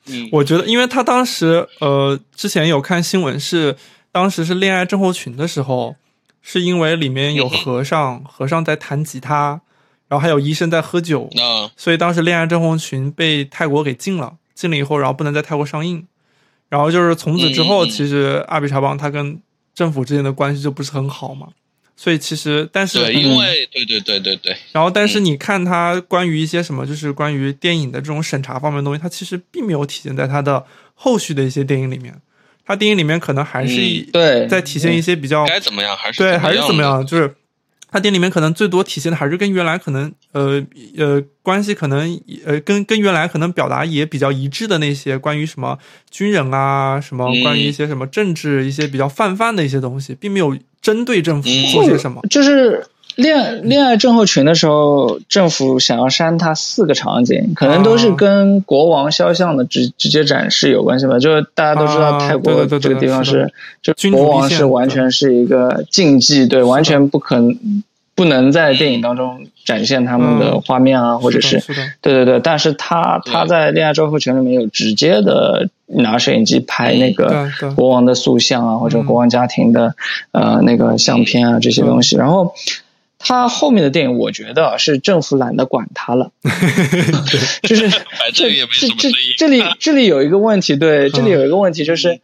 嗯我觉得，因为他当时，呃，之前有看新闻，是当时是恋爱症候群的时候，是因为里面有和尚，和尚在弹吉他，然后还有医生在喝酒，所以当时恋爱症候群被泰国给禁了，禁了以后，然后不能在泰国上映，然后就是从此之后，其实阿比查邦他跟政府之间的关系就不是很好嘛。所以其实，但是对，因为对对对对对。然后，但是你看他关于一些什么，就是关于电影的这种审查方面的东西，他其实并没有体现在他的后续的一些电影里面。他电影里面可能还是对在体现一些比较该怎么样，还是对，还是怎么样，就是他电影里面可能最多体现的还是跟原来可能呃呃关系可能呃跟跟原来可能表达也比较一致的那些关于什么军人啊，什么关于一些什么政治一些比较泛泛的一些东西，并没有。针对政府做些什么？就是恋恋爱症候群的时候，政府想要删他四个场景，可能都是跟国王肖像的直直接展示有关系吧。就是大家都知道泰国这个地方是，就国王是完全是一个禁忌，对，完全不可能。不能在电影当中展现他们的画面啊，或者是对对对，但是他他在《恋爱症候群》里面有直接的拿摄影机拍那个国王的塑像啊，或者国王家庭的呃那个相片啊这些东西。然后他后面的电影，我觉得是政府懒得管他了，就是这这这这里这里有一个问题，对，这里有一个问题就是。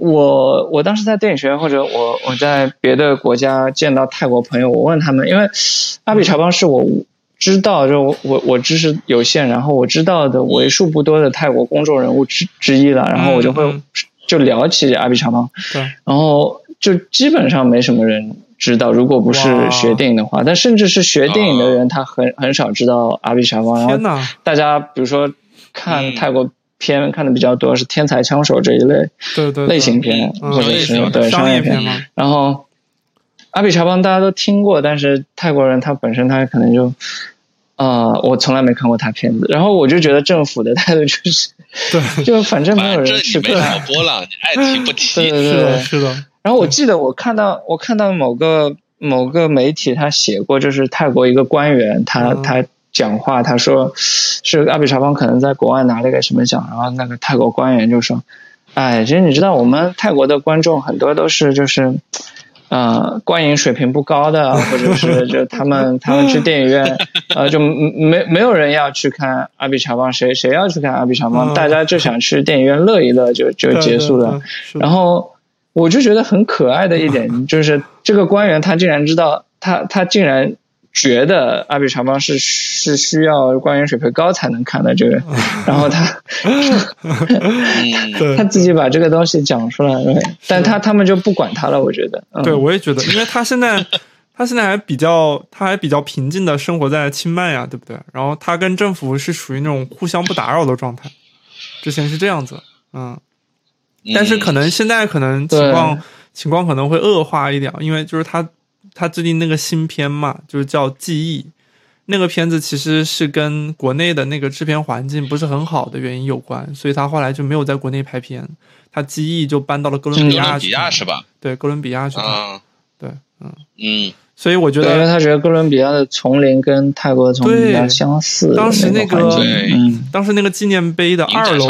我我当时在电影学院，或者我我在别的国家见到泰国朋友，我问他们，因为阿比查邦是我知道，就我我知识有限，然后我知道的为数不多的泰国公众人物之之一了，然后我就会就聊起阿比查邦，对，然后就基本上没什么人知道，如果不是学电影的话，但甚至是学电影的人，他很很少知道阿比查邦。然后大家比如说看泰国。片看的比较多是天才枪手这一类，对对类型片或者是对商业片。然后阿比查邦大家都听过，但是泰国人他本身他可能就啊，我从来没看过他片子。然后我就觉得政府的态度就是，对，就反正没有人去看。波浪，你爱提不提？对对对，是的。然后我记得我看到我看到某个某个媒体他写过，就是泰国一个官员，他他。讲话，他说是阿比查邦可能在国外拿了一个什么奖，然后那个泰国官员就说：“哎，其实你知道，我们泰国的观众很多都是就是，呃，观影水平不高的，或者是就他们他们去电影院，呃，就没没有人要去看阿比查邦，谁谁要去看阿比查邦，大家就想去电影院乐一乐就就结束了。然后我就觉得很可爱的一点 就是，这个官员他竟然知道，他他竟然。”觉得阿比查邦是是需要官员水平高才能看的这个，然后他他自己把这个东西讲出来了，但他他们就不管他了。我觉得，对我也觉得，因为他现在他现在还比较他还比较平静的生活在清迈呀，对不对？然后他跟政府是属于那种互相不打扰的状态，之前是这样子，嗯，但是可能现在可能情况情况可能会恶化一点，因为就是他。他最近那个新片嘛，就是叫《记忆》，那个片子其实是跟国内的那个制片环境不是很好的原因有关，所以他后来就没有在国内拍片，他《记忆》就搬到了哥伦比亚去，是吧？对，哥伦比亚去。啊，对，嗯嗯，所以我觉得，因为他觉得哥伦比亚的丛林跟泰国的丛林比较相似。当时那个，嗯当时那个纪念碑的二楼，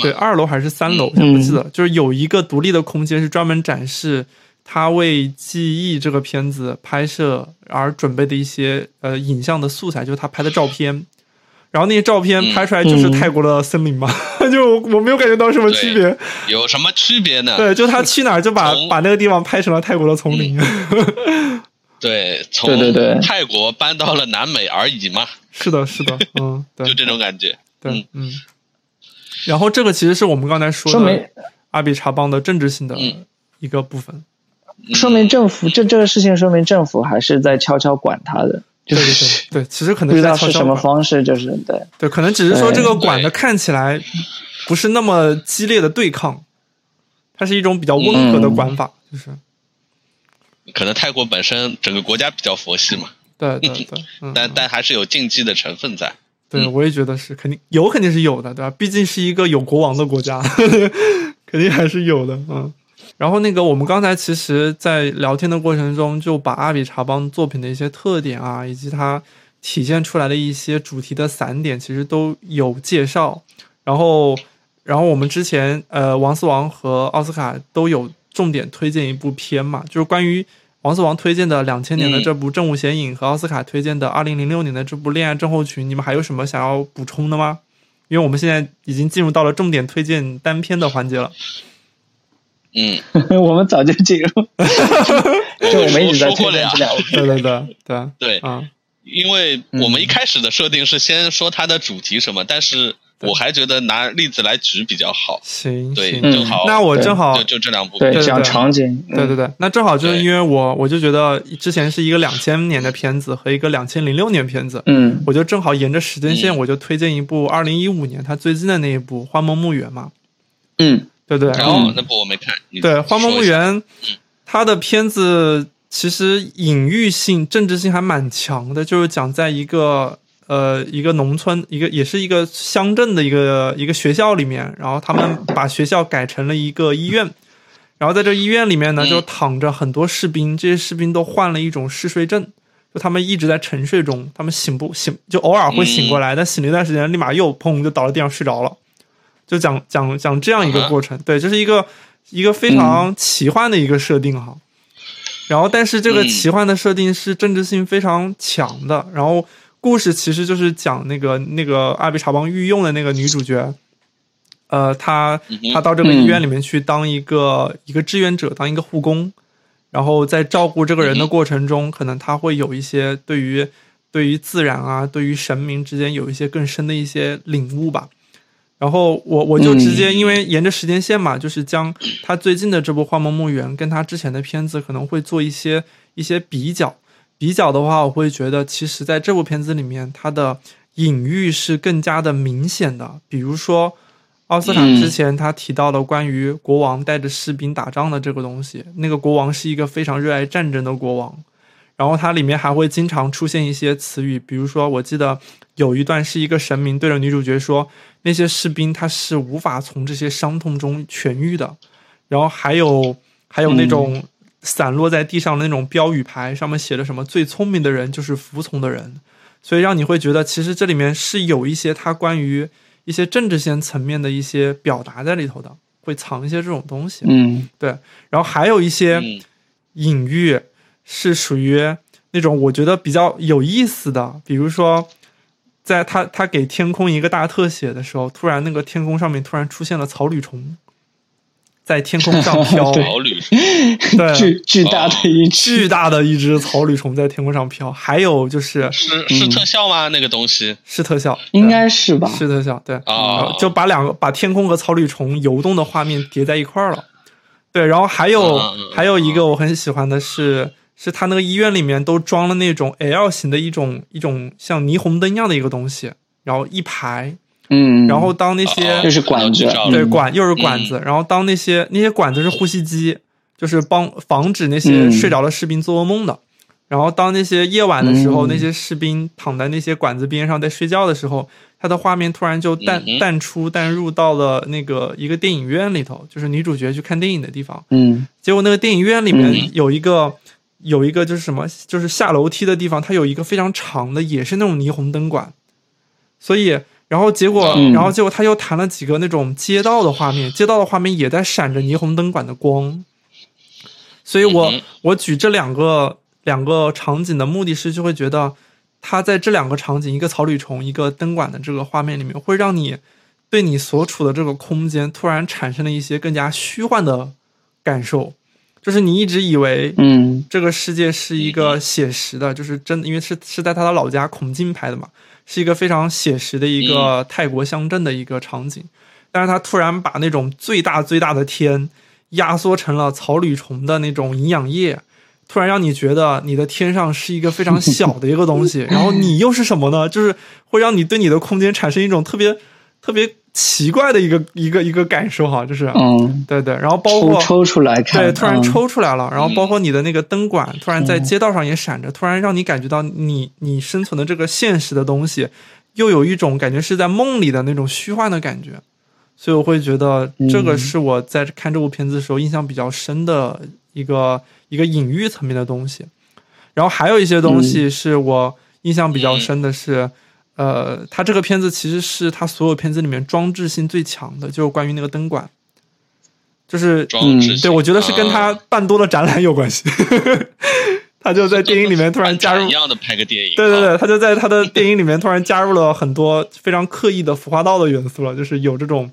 对，二楼还是三楼，我不记得，就是有一个独立的空间是专门展示他为《记忆》这个片子拍摄而准备的一些呃影像的素材，就是他拍的照片。然后那些照片拍出来就是泰国的森林嘛，就我没有感觉到什么区别。有什么区别呢？对，就他去哪儿就把把那个地方拍成了泰国的丛林。对，从对对对泰国搬到了南美而已嘛。是的，是的，嗯，对，就这种感觉。对，嗯。然后这个其实是我们刚才说的阿比查邦的政治性的一个部分。说明政府这这个事情说明政府还是在悄悄管他的。对对对 对，其实可能不知道是什么方式，就是对对，可能只是说这个管的看起来不是那么激烈的对抗，它是一种比较温和的管法，就是。可能泰国本身整个国家比较佛系嘛，对对对，但但还是有禁忌的成分在。对，我也觉得是肯定有，肯定是有的，对吧？毕竟是一个有国王的国家，肯定还是有的。嗯，然后那个我们刚才其实，在聊天的过程中，就把阿比查邦作品的一些特点啊，以及它体现出来的一些主题的散点，其实都有介绍。然后，然后我们之前呃，王思王和奥斯卡都有重点推荐一部片嘛，就是关于。王思王推荐的两千年的这部《正午显影》和奥斯卡推荐的二零零六年的这部《恋爱症候群》，你们还有什么想要补充的吗？因为我们现在已经进入到了重点推荐单片的环节了。嗯，我们早就进入，就我们一直在推荐这两部。对对对对对啊，因为我们一开始的设定是先说它的主题什么，但是。我还觉得拿例子来举比较好。行，对，正好。那我正好就就这两部，对，讲场景。对对对，那正好就是因为我我就觉得之前是一个两千年的片子和一个两千零六年片子，嗯，我就正好沿着时间线，我就推荐一部二零一五年他最近的那一部《花梦墓园》嘛。嗯，对对。然后，那部我没看。对，《花梦墓园》，他的片子其实隐喻性、政治性还蛮强的，就是讲在一个。呃，一个农村，一个也是一个乡镇的一个一个学校里面，然后他们把学校改成了一个医院，然后在这医院里面呢，就躺着很多士兵，这些士兵都患了一种嗜睡症，就他们一直在沉睡中，他们醒不醒，就偶尔会醒过来，但醒了一段时间，立马又砰就倒在地上睡着了，就讲讲讲这样一个过程，对，这是一个一个非常奇幻的一个设定哈，然后但是这个奇幻的设定是政治性非常强的，然后。故事其实就是讲那个那个阿比查邦御用的那个女主角，呃，她她到这个医院里面去当一个一个志愿者，当一个护工，然后在照顾这个人的过程中，可能她会有一些对于对于自然啊，对于神明之间有一些更深的一些领悟吧。然后我我就直接因为沿着时间线嘛，就是将他最近的这部《幻梦墓园》跟他之前的片子可能会做一些一些比较。比较的话，我会觉得，其实在这部片子里面，它的隐喻是更加的明显的。比如说，奥斯卡之前他提到的关于国王带着士兵打仗的这个东西，那个国王是一个非常热爱战争的国王。然后它里面还会经常出现一些词语，比如说，我记得有一段是一个神明对着女主角说，那些士兵他是无法从这些伤痛中痊愈的。然后还有还有那种。散落在地上的那种标语牌，上面写着什么“最聪明的人就是服从的人”，所以让你会觉得，其实这里面是有一些他关于一些政治性层面的一些表达在里头的，会藏一些这种东西。嗯，对。然后还有一些隐喻是属于那种我觉得比较有意思的，比如说，在他他给天空一个大特写的时候，突然那个天空上面突然出现了草履虫。在天空上飘，草履对，巨巨大的一巨大的一只草履虫在天空上飘。还有就是是是特效吗？那个东西？是特效，应该是吧？是特效，对。啊，就把两个把天空和草履虫游动的画面叠在一块儿了。对，然后还有还有一个我很喜欢的是，是他那个医院里面都装了那种 L 型的一种一种像霓虹灯一样的一个东西，然后一排。嗯，然后当那些就是管子，对管又是管子，然后当那些那些管子是呼吸机，就是帮防止那些睡着的士兵做噩梦的。然后当那些夜晚的时候，那些士兵躺在那些管子边上在睡觉的时候，他的画面突然就淡淡出淡入到了那个一个电影院里头，就是女主角去看电影的地方。嗯，结果那个电影院里面有一个有一个就是什么，就是下楼梯的地方，它有一个非常长的，也是那种霓虹灯管，所以。然后结果，然后结果他又弹了几个那种街道的画面，街道的画面也在闪着霓虹灯管的光。所以我我举这两个两个场景的目的是，就会觉得他在这两个场景，一个草履虫，一个灯管的这个画面里面，会让你对你所处的这个空间突然产生了一些更加虚幻的感受。就是你一直以为，嗯，这个世界是一个写实的，就是真的，因为是是在他的老家孔敬拍的嘛。是一个非常写实的一个泰国乡镇的一个场景，但是他突然把那种最大最大的天压缩成了草履虫的那种营养液，突然让你觉得你的天上是一个非常小的一个东西，然后你又是什么呢？就是会让你对你的空间产生一种特别特别。奇怪的一个一个一个感受哈，就是，嗯，对对，然后包括抽出来看，对，突然抽出来了，然后包括你的那个灯管突然在街道上也闪着，突然让你感觉到你你生存的这个现实的东西，又有一种感觉是在梦里的那种虚幻的感觉，所以我会觉得这个是我在看这部片子的时候印象比较深的一个一个隐喻层面的东西，然后还有一些东西是我印象比较深的是。呃，他这个片子其实是他所有片子里面装置性最强的，就是关于那个灯管，就是装置对，我觉得是跟他办多了展览有关系。他就在电影里面突然加入一样的拍个电影，对对对，他就在他的电影里面突然加入了很多非常刻意的服化道的元素了，就是有这种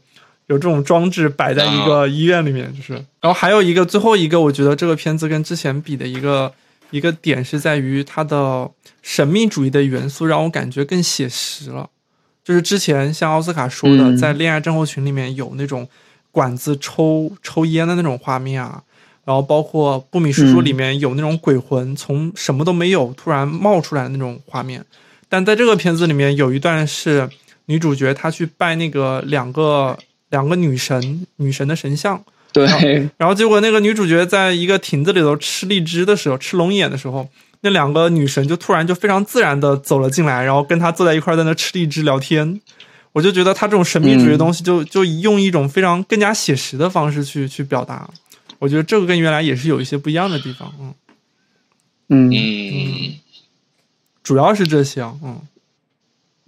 有这种装置摆在一个医院里面，就是，然后还有一个最后一个，我觉得这个片子跟之前比的一个。一个点是在于它的神秘主义的元素让我感觉更写实了，就是之前像奥斯卡说的，在恋爱症候群里面有那种管子抽抽烟的那种画面啊，然后包括不米叔叔里面有那种鬼魂从什么都没有突然冒出来的那种画面，但在这个片子里面有一段是女主角她去拜那个两个两个女神女神的神像。对，然后结果那个女主角在一个亭子里头吃荔枝的时候，吃龙眼的时候，那两个女神就突然就非常自然的走了进来，然后跟她坐在一块在那吃荔枝聊天。我就觉得她这种神秘主义的东西，就就用一种非常更加写实的方式去去表达。我觉得这个跟原来也是有一些不一样的地方。嗯嗯，主要是这些。嗯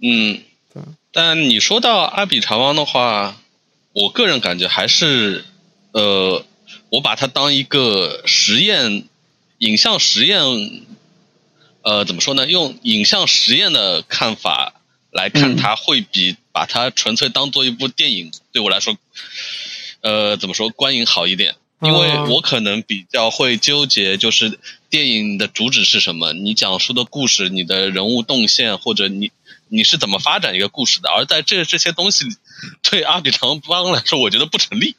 嗯，对。但你说到阿比查邦的话，我个人感觉还是。呃，我把它当一个实验，影像实验，呃，怎么说呢？用影像实验的看法来看，它会比把它纯粹当做一部电影对我来说，呃，怎么说观影好一点？因为我可能比较会纠结，就是电影的主旨是什么？你讲述的故事，你的人物动线，或者你你是怎么发展一个故事的？而在这这些东西对阿比长邦来说，我觉得不成立。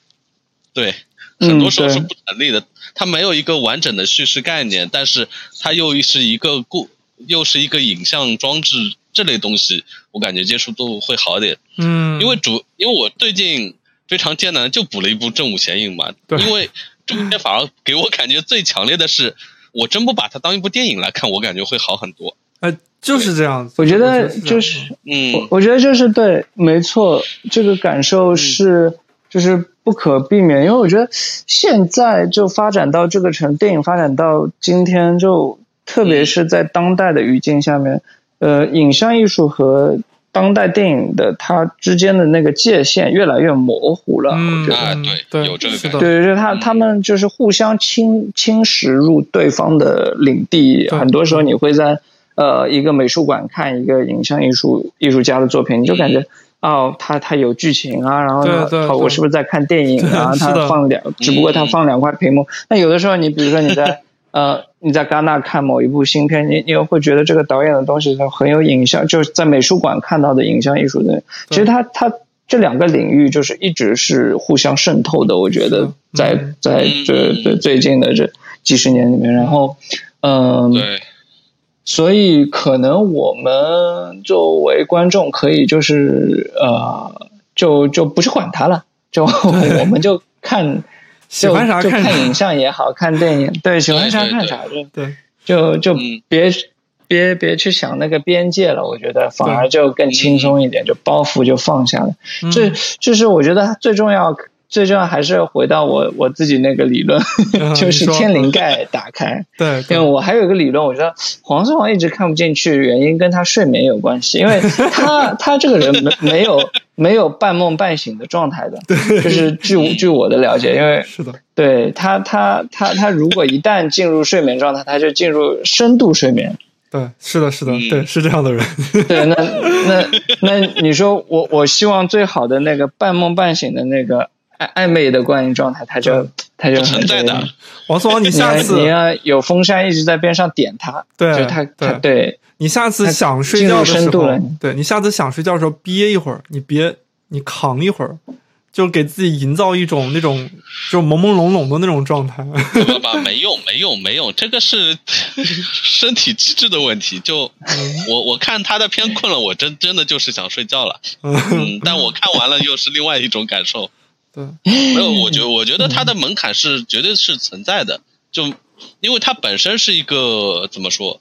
对，很多时候是不成立的。它没有一个完整的叙事概念，但是它又是一个故，又是一个影像装置这类东西，我感觉接触度会好点。嗯，因为主，因为我最近非常艰难就补了一部《正午显影》嘛。对。因为中间反而给我感觉最强烈的是，我真不把它当一部电影来看，我感觉会好很多。呃，就是这样子。我觉得就是，嗯，我我觉得就是对，没错，这个感受是就是。不可避免，因为我觉得现在就发展到这个程，电影发展到今天，就特别是在当代的语境下面，呃，影像艺术和当代电影的它之间的那个界限越来越模糊了。嗯，对，有这个对对对，他他们就是互相侵侵蚀入对方的领地。很多时候，你会在呃一个美术馆看一个影像艺术艺术家的作品，你就感觉。哦，它它有剧情啊，然后呢，我是不是在看电影啊？它放两，只不过它放两块屏幕。那有的时候，你比如说你在呃你在戛纳看某一部新片，你你又会觉得这个导演的东西很有影像，就是在美术馆看到的影像艺术的。其实它它这两个领域就是一直是互相渗透的。我觉得在在这这最近的这几十年里面，然后嗯。所以，可能我们作为观众，可以就是呃，就就不去管它了，就我们就看，喜欢啥看影像也好看电影，对，喜欢啥看啥，就对，就就别别别去想那个边界了，我觉得反而就更轻松一点，就包袱就放下了。这就是我觉得最重要最重要还是回到我我自己那个理论，就是天灵盖打开。对，因为我还有一个理论，我觉得黄松王一直看不进去，原因跟他睡眠有关系，因为他 他这个人没没有没有半梦半醒的状态的，就是据 据我的了解，因为是的，对他他他他如果一旦进入睡眠状态，他就进入深度睡眠。对，是的，是的，对，是这样的人。对，那那那你说我我希望最好的那个半梦半醒的那个暧暧昧的关系状态，他就他就存在的。王思王，你下次你要有风扇一直在边上点他，对，就他他对你下次想睡觉的时候，对你下次想睡觉的时候憋一会儿，你别你扛一会儿。就给自己营造一种那种就朦朦胧胧的那种状态，怎么吧？没用，没用，没用，这个是 身体机制的问题。就我我看他的片困了，我真真的就是想睡觉了。嗯，但我看完了又是另外一种感受。对，没有，我觉我觉得它的门槛是绝对是存在的。就因为它本身是一个怎么说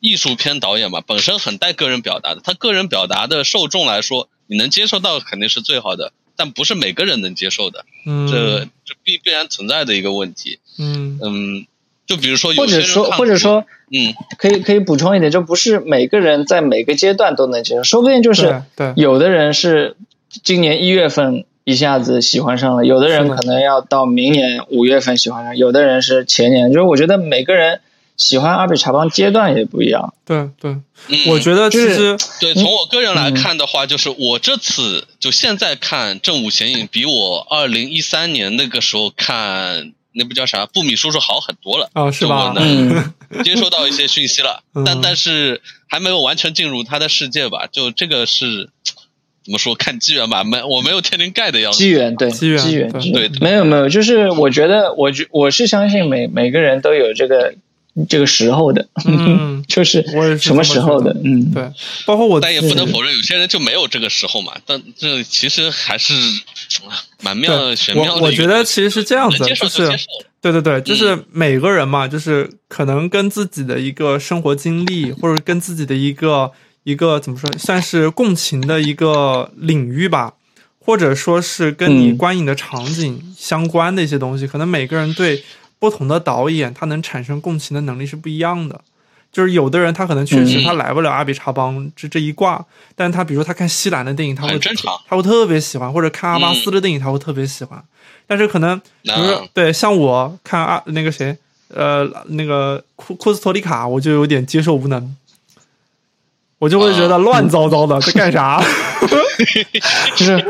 艺术片导演嘛，本身很带个人表达的。他个人表达的受众来说，你能接受到肯定是最好的。但不是每个人能接受的，嗯这这必必然存在的一个问题。嗯嗯，就比如说，或者说，或者说，嗯，可以可以补充一点，就不是每个人在每个阶段都能接受，说不定就是有的人是今年一月份一下子喜欢上了，有的人可能要到明年五月份喜欢上，有的人是前年，就是我觉得每个人。喜欢阿比查邦阶段也不一样，对对，我觉得其实对从我个人来看的话，就是我这次就现在看《正午显影》，比我二零一三年那个时候看那部叫啥《布米叔叔》好很多了啊，是吧？嗯，接收到一些讯息了，但但是还没有完全进入他的世界吧？就这个是怎么说？看机缘吧，没我没有天灵盖的样子，机缘对机缘机缘对，没有没有，就是我觉得我觉我是相信每每个人都有这个。这个时候的，嗯，就是什么时候的，嗯，对，包括我，但也不能否认，有些人就没有这个时候嘛。但这其实还是蛮妙玄妙的。我我觉得其实是这样子，就是对对对，就是每个人嘛，就是可能跟自己的一个生活经历，或者跟自己的一个一个怎么说，算是共情的一个领域吧，或者说是跟你观影的场景相关的一些东西，可能每个人对。不同的导演，他能产生共情的能力是不一样的。就是有的人，他可能确实他来不了阿比查邦这这一挂，但是他比如说他看西兰的电影，他会他会特别喜欢，或者看阿巴斯的电影，他会特别喜欢。但是可能，比如说对像我看阿那个谁，呃，那个库库斯托里卡，我就有点接受无能，我就会觉得乱糟糟的在干啥，就是。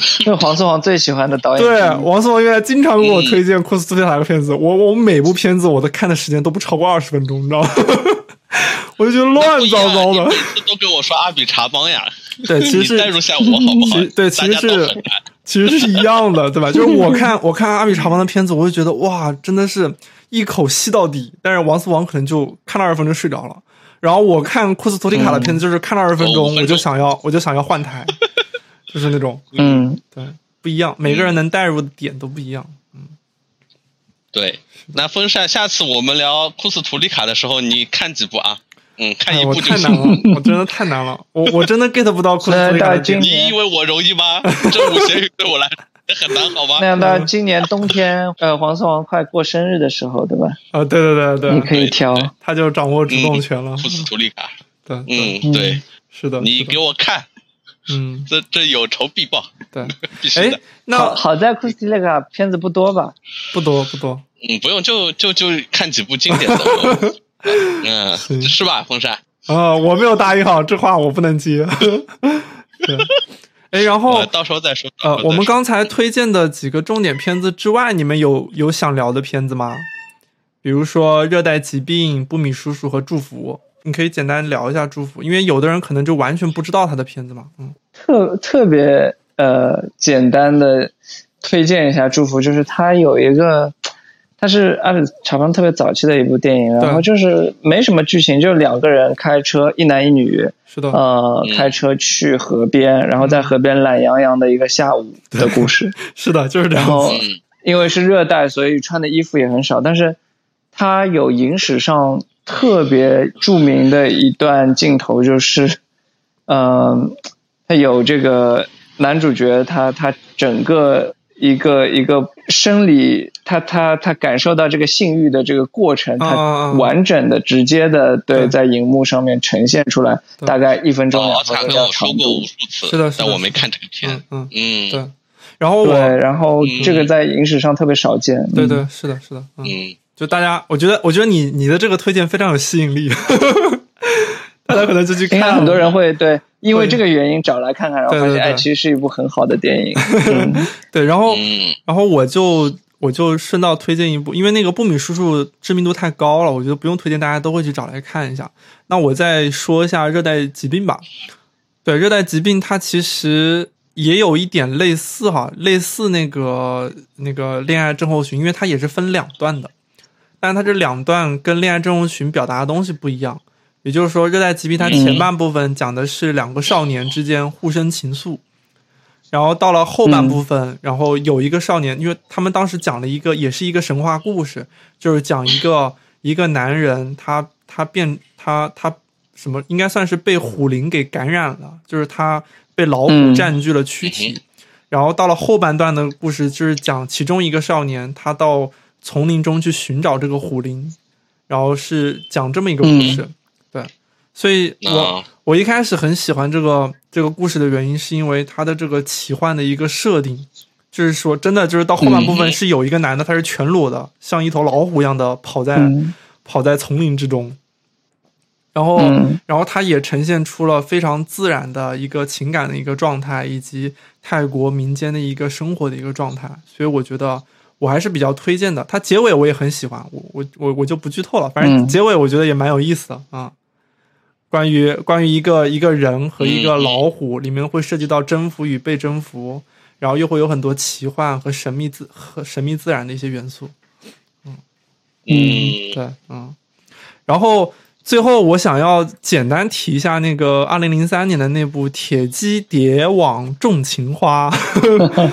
是黄思王最喜欢的导演。对，王思王原来经常给我推荐库斯图利卡的片子，我我每部片子我的看的时间都不超过二十分钟，你知道吗？我就觉得乱糟糟的。都跟我说阿比查邦呀。对，其实是代入下我好不好？对，其实是 其实是一样的，对吧？就是我看我看阿比查邦的片子，我就觉得哇，真的是一口吸到底。但是王思王可能就看了二十分钟睡着了。然后我看库斯图里卡的片子，就是看了二十分钟，我就想要我就想要换台。就是那种，嗯，对，不一样，每个人能带入的点都不一样，嗯，对。那风扇，下次我们聊库斯图里卡的时候，你看几部啊？嗯，看一部就太难了，我真的太难了，我 我真的 get 不到库斯图里卡的。你以为我容易吗？这五咸鱼对我来也很难，好吗？那样到今年冬天，呃，黄色王快过生日的时候，对吧？啊，对对对对，你可以挑，他就掌握主动权了。库斯图利卡，对，嗯，对，是的，你给我看。嗯，这这有仇必报，对，必须的。那好在库斯蒂那个片子不多吧？不多不多。嗯，不用，就就就看几部经典的。嗯，是吧，风扇？啊，我没有答应好，这话我不能接。对，哎，然后到时候再说。呃，我们刚才推荐的几个重点片子之外，你们有有想聊的片子吗？比如说《热带疾病》《布米叔叔》和《祝福》。你可以简单聊一下祝福，因为有的人可能就完全不知道他的片子嘛。嗯，特特别呃简单的推荐一下祝福，就是他有一个，他是阿里查邦特别早期的一部电影，然后就是没什么剧情，就两个人开车，一男一女，是的，呃，开车去河边，然后在河边懒洋洋的一个下午的故事。是的，就是这样。然后因为是热带，所以穿的衣服也很少，但是它有影史上。特别著名的一段镜头就是，嗯，它有这个男主角，他他整个一个一个生理，他他他感受到这个性欲的这个过程，他完整的、直接的对在荧幕上面呈现出来，大概一分钟两分钟长度。是的，但我没看这个片。嗯嗯，对。然后对，然后这个在影史上特别少见。对对，是的，是的。嗯，就大家，我觉得，我觉得你你的这个推荐非常有吸引力。大家可能就去看，很多人会对，因为这个原因找来看看，然后发现哎，其实是一部很好的电影。对，然后，然后我就我就顺道推荐一部，因为那个布米叔叔知名度太高了，我觉得不用推荐，大家都会去找来看一下。那我再说一下热带疾病吧。对，热带疾病它其实也有一点类似哈，类似那个那个恋爱症候群，因为它也是分两段的，但是它这两段跟恋爱症候群表达的东西不一样。也就是说，热带疾病它前半部分讲的是两个少年之间互生情愫，然后到了后半部分，然后有一个少年，因为他们当时讲了一个，也是一个神话故事，就是讲一个一个男人，他他变他他什么，应该算是被虎灵给感染了，就是他被老虎占据了躯体，然后到了后半段的故事，就是讲其中一个少年，他到丛林中去寻找这个虎灵，然后是讲这么一个故事。所以，我我一开始很喜欢这个这个故事的原因，是因为它的这个奇幻的一个设定，就是说，真的就是到后半部分是有一个男的，他是全裸的，像一头老虎一样的跑在跑在丛林之中，然后然后他也呈现出了非常自然的一个情感的一个状态，以及泰国民间的一个生活的一个状态，所以我觉得我还是比较推荐的。它结尾我也很喜欢，我我我我就不剧透了，反正结尾我觉得也蛮有意思的啊。关于关于一个一个人和一个老虎，里面会涉及到征服与被征服，然后又会有很多奇幻和神秘自和神秘自然的一些元素。嗯嗯，对，嗯。然后最后我想要简单提一下那个二零零三年的那部《铁鸡蝶网种情花》。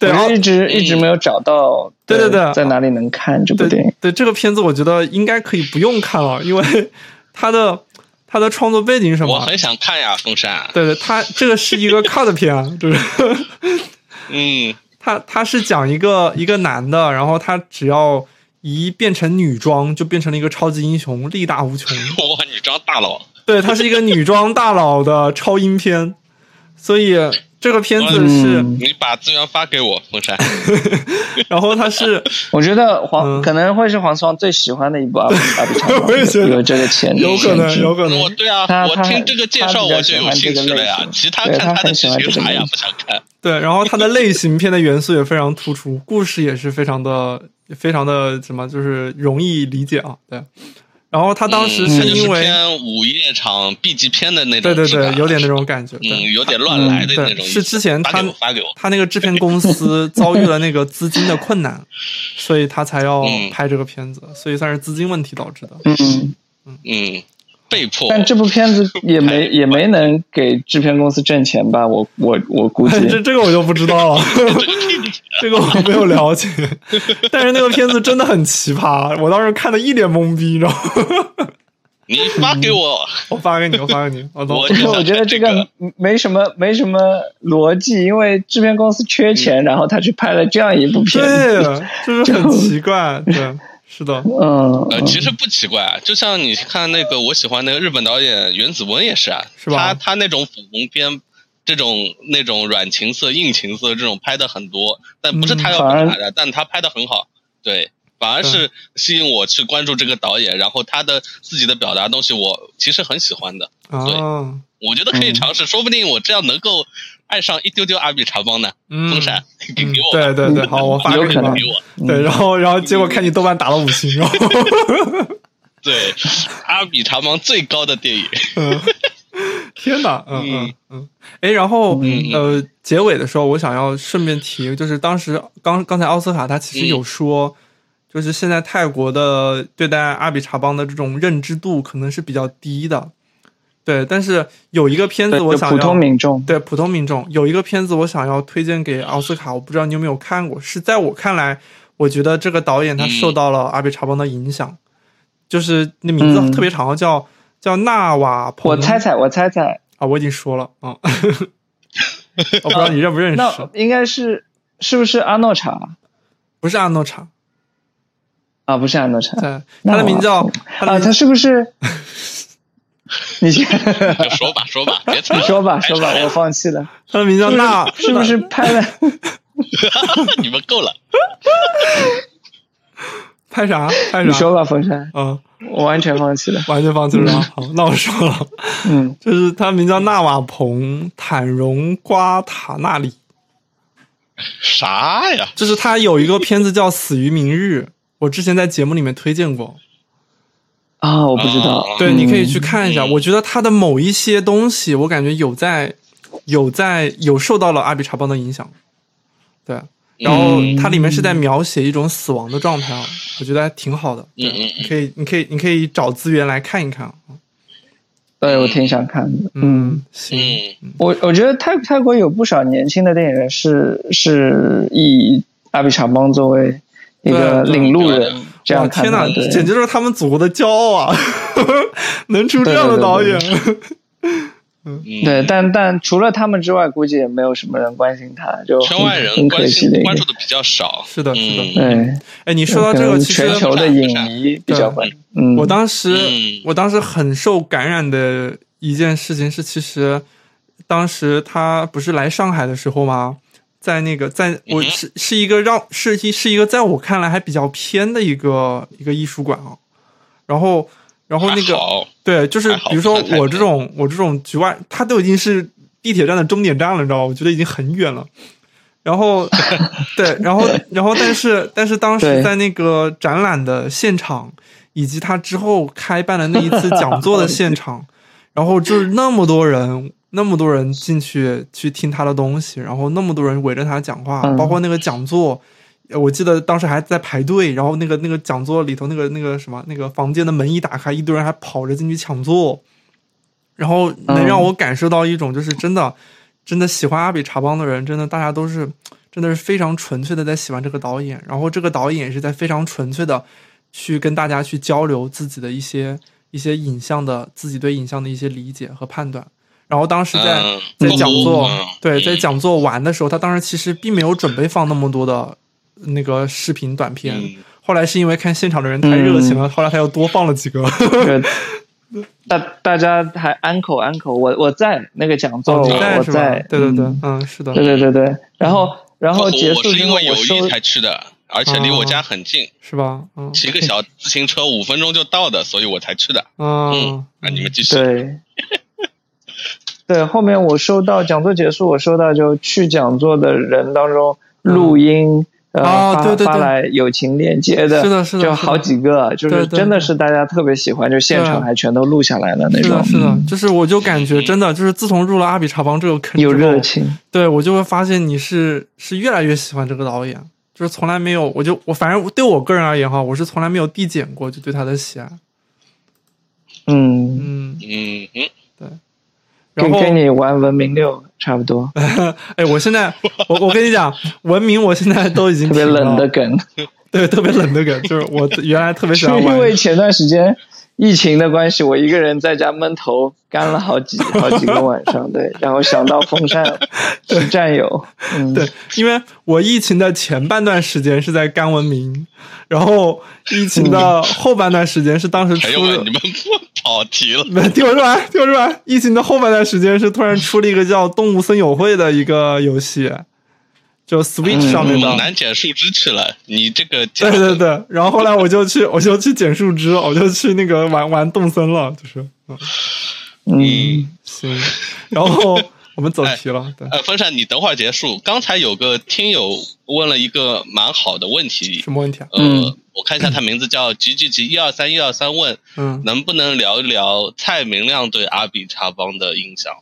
对，一直一直没有找到。对对对，在哪里能看这部电影？对这个片子，我觉得应该可以不用看了，因为它的。他的创作背景什么？我很想看呀，风扇。对对，他这个是一个 cut 片，对。嗯，他他是讲一个一个男的，然后他只要一变成女装，就变成了一个超级英雄，力大无穷。哇，女装大佬。对，他是一个女装大佬的超英片，所以。这个片子是你把资源发给我，风扇。然后他是，我觉得黄可能会是黄双最喜欢的一部 阿比查邦，有这个潜力，有可能，有可能。我对啊，我听这个介绍我就有兴趣了呀。其他看他的喜剧啥呀，不想看。对，然后它的类型片的元素也非常突出，故事也是非常的、非常的什么，就是容易理解啊。对。然后他当时是因为偏午夜场 B 级片的那种，对对对，有点那种感觉，嗯，有点乱来的那种。是之前他发给我，他那个制片公司遭遇了那个资金的困难，所以他才要拍这个片子，所以算是资金问题导致的。嗯嗯嗯。被迫，但这部片子也没也没能给制片公司挣钱吧？我我我估计 这这个我就不知道了，这个我没有了解。但是那个片子真的很奇葩，我当时看的一脸懵逼，你知道吗？你发给我，我发给你，我发给你。我我觉得这个没什么没什么逻辑，因为制片公司缺钱，然后他去拍了这样一部片子，就是很奇怪，对。是的，嗯，呃，其实不奇怪，就像你看那个我喜欢那个日本导演原子温也是啊，是吧？他他那种粉红片，这种那种软情色、硬情色这种拍的很多，但不是他要表达的，但他拍的很好，对，反而是吸引我去关注这个导演，然后他的自己的表达东西，我其实很喜欢的，对，我觉得可以尝试，说不定我这样能够。爱上一丢丢阿比查邦呢？风扇给 给我，对对对，好，我发给你。对，然后然后结果看你豆瓣打了五星，然 后对阿比查邦最高的电影，天哪，嗯嗯。嗯，哎，然后呃，结尾的时候我想要顺便提，就是当时刚刚才奥斯卡他其实有说，就是现在泰国的对待阿比查邦的这种认知度可能是比较低的。对，但是有一个片子我想要，普通民众对普通民众有一个片子我想要推荐给奥斯卡，我不知道你有没有看过。是在我看来，我觉得这个导演他受到了阿比查邦的影响，就是那名字特别长，叫叫纳瓦。我猜猜，我猜猜啊，我已经说了啊，我不知道你认不认识，应该是是不是阿诺查？不是阿诺查。啊，不是阿诺查。对，他的名叫啊，他是不是？你先就说吧，说吧，别 你说吧，说吧，我放弃了。他的名叫纳，是不是拍了？你们够了。拍啥？拍啥？你说吧，风扇。嗯，我完全放弃了，完全放弃了。好，那我说了。嗯，就是他名叫纳瓦彭坦荣瓜塔纳里。啥呀？就是他有一个片子叫《死于明日》，我之前在节目里面推荐过。啊，我不知道。对，你可以去看一下。我觉得他的某一些东西，我感觉有在，有在，有受到了阿比查邦的影响。对，然后它里面是在描写一种死亡的状态啊，我觉得还挺好的。对，你可以，你可以，你可以找资源来看一看。对，我挺想看的。嗯，行。我我觉得泰泰国有不少年轻的电影人是是以阿比查邦作为一个领路人。这样天哪，简直就是他们祖国的骄傲啊！能出这样的导演。嗯，对，但但除了他们之外，估计也没有什么人关心他，就圈外人关心关注的比较少。是的，是的，对。哎，你说到这个，其实全球的影迷比较关。嗯，我当时，我当时很受感染的一件事情是，其实当时他不是来上海的时候吗？在那个，在我是是一个让是一是一个在我看来还比较偏的一个一个艺术馆啊，然后然后那个对，就是比如说我这种我这种局外，它都已经是地铁站的终点站了，你知道吗？我觉得已经很远了。然后 对，然后然后但是但是当时在那个展览的现场，以及他之后开办的那一次讲座的现场，然后就是那么多人。那么多人进去去听他的东西，然后那么多人围着他讲话，包括那个讲座，我记得当时还在排队，然后那个那个讲座里头那个那个什么那个房间的门一打开，一堆人还跑着进去抢座，然后能让我感受到一种就是真的真的喜欢阿比查邦的人，真的大家都是真的是非常纯粹的在喜欢这个导演，然后这个导演也是在非常纯粹的去跟大家去交流自己的一些一些影像的自己对影像的一些理解和判断。然后当时在在讲座，对，在讲座完的时候，他当时其实并没有准备放那么多的那个视频短片。后来是因为看现场的人太热情了，后来他又多放了几个。大大家还安口安口，我我在那个讲座，我在，对对对，嗯，是的，对对对对。然后然后结束因为有意才吃的，而且离我家很近，是吧？骑个小自行车五分钟就到的，所以我才吃的。嗯，那你们继续。对。对，后面我收到讲座结束，我收到就去讲座的人当中录音呃发发来友情链接的，是的，是的，就好几个，就是真的是大家特别喜欢，就现场还全都录下来了那种。是的，就是我就感觉真的就是自从入了阿比查邦这个坑，有热情，对我就会发现你是是越来越喜欢这个导演，就是从来没有，我就我反正对我个人而言哈，我是从来没有递减过就对他的喜爱。嗯。嗯。嗯嗯。跟跟你玩文明六差不多。哎，我现在我我跟你讲，文明我现在都已经特别冷的梗，对，特别冷的梗，就是我原来特别喜欢玩。因为前段时间疫情的关系，我一个人在家闷头干了好几 好几个晚上，对，然后想到风扇是战友，嗯，对，因为我疫情的前半段时间是在干文明，然后疫情的后半段时间是当时出 了。跑题了，没听我说完，听我说完。疫情的后半段时间是突然出了一个叫《动物森友会》的一个游戏，就 Switch 上面的。猛男捡树枝去了，你这个对对对。然后后来我就去，我就去捡树枝，我就去那个玩玩动森了，就是嗯，行。然后我们走题了，对。呃，风扇，你等会儿结束。刚才有个听友问了一个蛮好的问题，什么问题啊？呃。我看一下，他名字叫吉吉吉一二三一二三问，嗯，能不能聊一聊蔡明亮对阿比查邦的影响，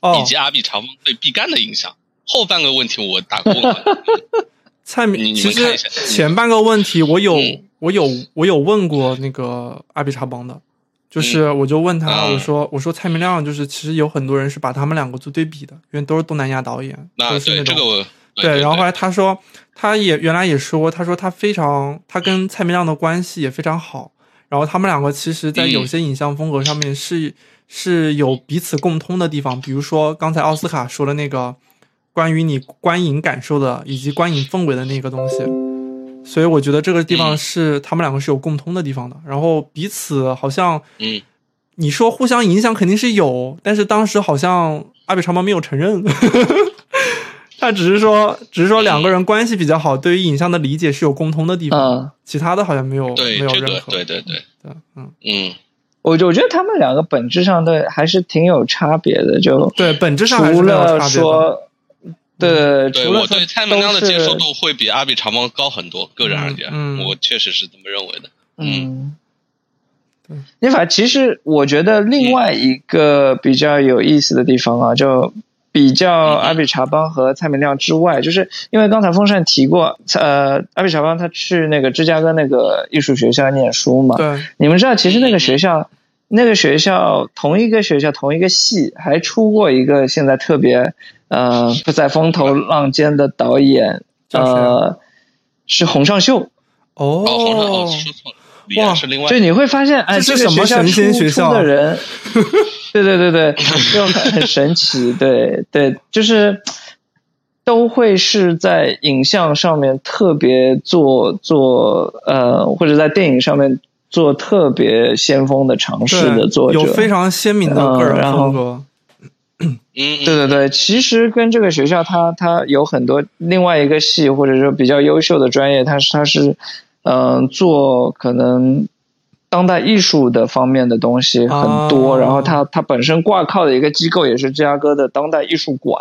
哦，以及阿比查邦对毕赣的影响？后半个问题我打过了。蔡明，其实前半个问题我有我有我有问过那个阿比查邦的，就是我就问他，我说我说蔡明亮就是其实有很多人是把他们两个做对比的，因为都是东南亚导演，都是那种对，然后后来他说。他也原来也说，他说他非常，他跟蔡明亮的关系也非常好。然后他们两个其实，在有些影像风格上面是是有彼此共通的地方。比如说刚才奥斯卡说的那个，关于你观影感受的以及观影氛围的那个东西。所以我觉得这个地方是他们两个是有共通的地方的，然后彼此好像，嗯，你说互相影响肯定是有，但是当时好像阿比长毛没有承认，他只是说，只是说两个人关系比较好，对于影像的理解是有共通的地方，其他的好像没有，没有任何，对对对。对，嗯。嗯，我我觉得他们两个本质上的还是挺有差别的，就对本质上除了说。对，对我对蔡明亮的接受度会比阿比长毛高很多。个人而言，我确实是这么认为的。嗯，你反其实我觉得另外一个比较有意思的地方啊，就比较阿比查邦和蔡明亮之外，就是因为刚才风扇提过，呃，阿比查邦他去那个芝加哥那个艺术学校念书嘛。对，你们知道，其实那个学校，那个学校同一个学校同一个系还出过一个现在特别。呃，不在风头浪尖的导演，呃，是洪尚秀。哦，洪尚秀，说错了，哇，是另外。就你会发现，哎，这是什么神仙学校的人？对对对对，这种很神奇。对对，就是都会是在影像上面特别做做呃，或者在电影上面做特别先锋的尝试的作者，有非常鲜明的个人风格。嗯，对对对，其实跟这个学校，它它有很多另外一个系，或者说比较优秀的专业，它是它是，嗯，做可能当代艺术的方面的东西很多，然后它它本身挂靠的一个机构也是芝加哥的当代艺术馆，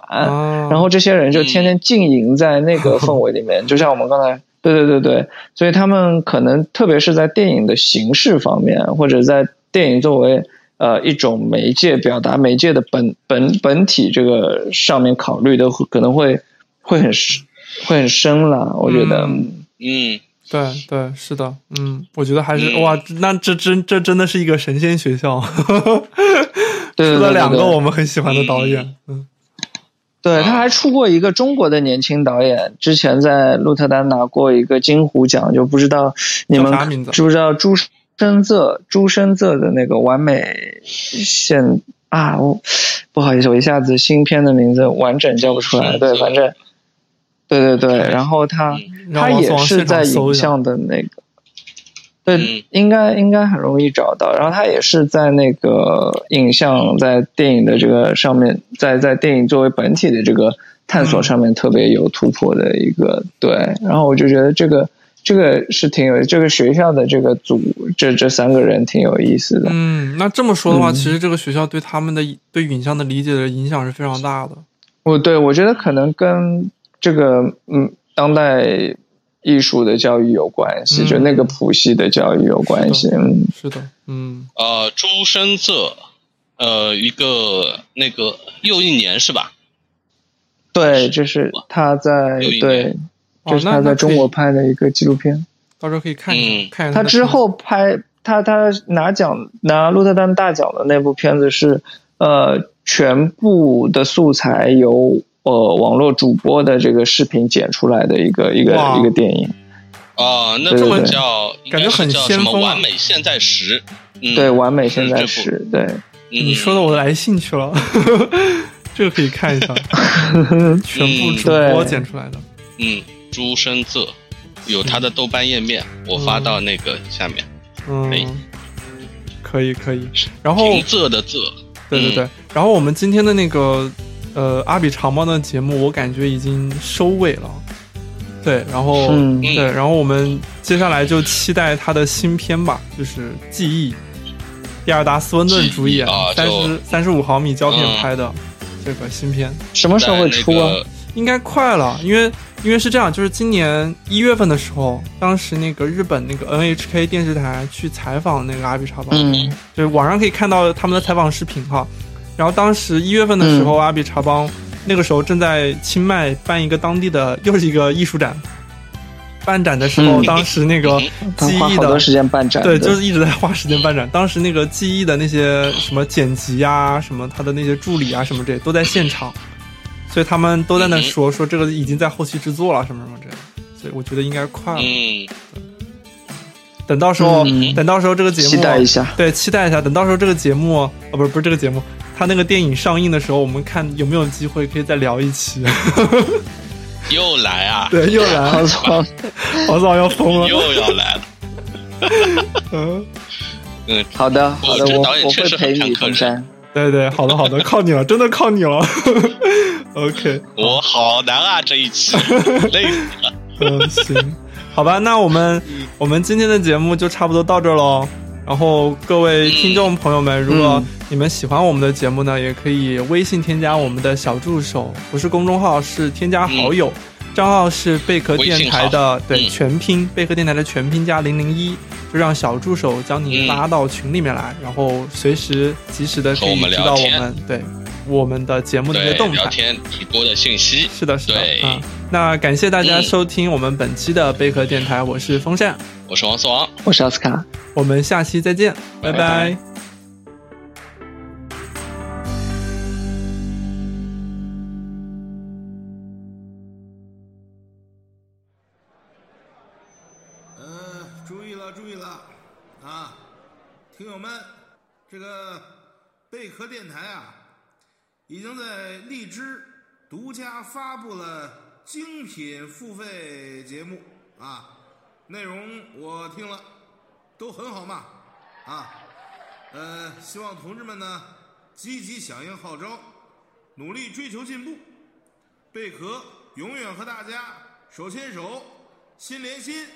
然后这些人就天天浸淫在那个氛围里面，就像我们刚才，对对对对，所以他们可能特别是在电影的形式方面，或者在电影作为。呃，一种媒介表达媒介的本本本体，这个上面考虑的可能会会很深，会很深了。我觉得，嗯，对对，是的，嗯，我觉得还是哇，那这真这真的是一个神仙学校，出了两个我们很喜欢的导演，嗯，对，他还出过一个中国的年轻导演，之前在鹿特丹拿过一个金虎奖，就不知道你们知不知道朱。深泽朱深泽的那个完美现啊，我不好意思，我一下子新片的名字完整叫不出来。对，反正对对对，然后他他也是在影像的那个，对，应该应该很容易找到。然后他也是在那个影像在电影的这个上面，在在电影作为本体的这个探索上面特别有突破的一个对。然后我就觉得这个。这个是挺有这个学校的这个组，这这三个人挺有意思的。嗯，那这么说的话，其实这个学校对他们的对影像的理解的影响是非常大的。我对我觉得可能跟这个嗯当代艺术的教育有关系，就那个谱系的教育有关系。嗯，是的，嗯。呃，朱生泽，呃，一个那个又一年是吧？对，就是他在对。就是他在中国拍的一个纪录片，到时候可以看一看。他之后拍他他拿奖拿鹿特丹大奖的那部片子是呃全部的素材由呃网络主播的这个视频剪出来的一个一个一个电影。哦，那这么叫感觉很先锋。完美现在时，对，完美现在时，对。你说的我来兴趣了，这个可以看一下，全部主播剪出来的，嗯。朱生泽有他的豆瓣页面，我发到那个下面。嗯，可以可以。然后仄的仄，对对对。然后我们今天的那个呃阿比长猫的节目，我感觉已经收尾了。对，然后对，然后我们接下来就期待他的新片吧，就是《记忆》，蒂尔达斯温顿主演，三十三十五毫米胶片拍的这个新片，什么时候会出啊？应该快了，因为。因为是这样，就是今年一月份的时候，当时那个日本那个 NHK 电视台去采访那个阿比查邦，嗯，就是网上可以看到他们的采访视频哈。然后当时一月份的时候，阿比查邦那个时候正在清迈办一个当地的又是一个艺术展，办展的时候，当时那个 记忆的时间办展，对，就是一直在花时间办展。当时那个记忆的那些什么剪辑啊，什么他的那些助理啊，什么这都在现场。所以他们都在那说说这个已经在后期制作了什么什么这样，所以我觉得应该快了。等到时候，等到时候这个节目期待一下，对，期待一下。等到时候这个节目，哦，不是不是这个节目，他那个电影上映的时候，我们看有没有机会可以再聊一期。又来啊！对，又来，我操我操要疯了，又要来了。嗯嗯，好的，好的，我我会陪你登山。对对，好的好的，靠你了，真的靠你了。OK，我好难啊，这一期累死了。嗯，行，好吧，那我们我们今天的节目就差不多到这喽。然后各位听众朋友们，如果你们喜欢我们的节目呢，也可以微信添加我们的小助手，不是公众号，是添加好友，账号是贝壳电台的对全拼，贝壳电台的全拼加零零一，就让小助手将你拉到群里面来，然后随时及时的可以知道我们对我们的节目的一些动态、聊天、直播的信息。是的，是的，嗯。那感谢大家收听我们本期的贝壳电台，我是风扇。我是王思王，我是奥斯卡，我们下期再见，拜拜。呃，注意了，注意了，啊，听友们，这个贝壳电台啊，已经在荔枝独家发布了精品付费节目啊。内容我听了，都很好嘛，啊，呃，希望同志们呢积极响应号召，努力追求进步，贝壳永远和大家手牵手，心连心。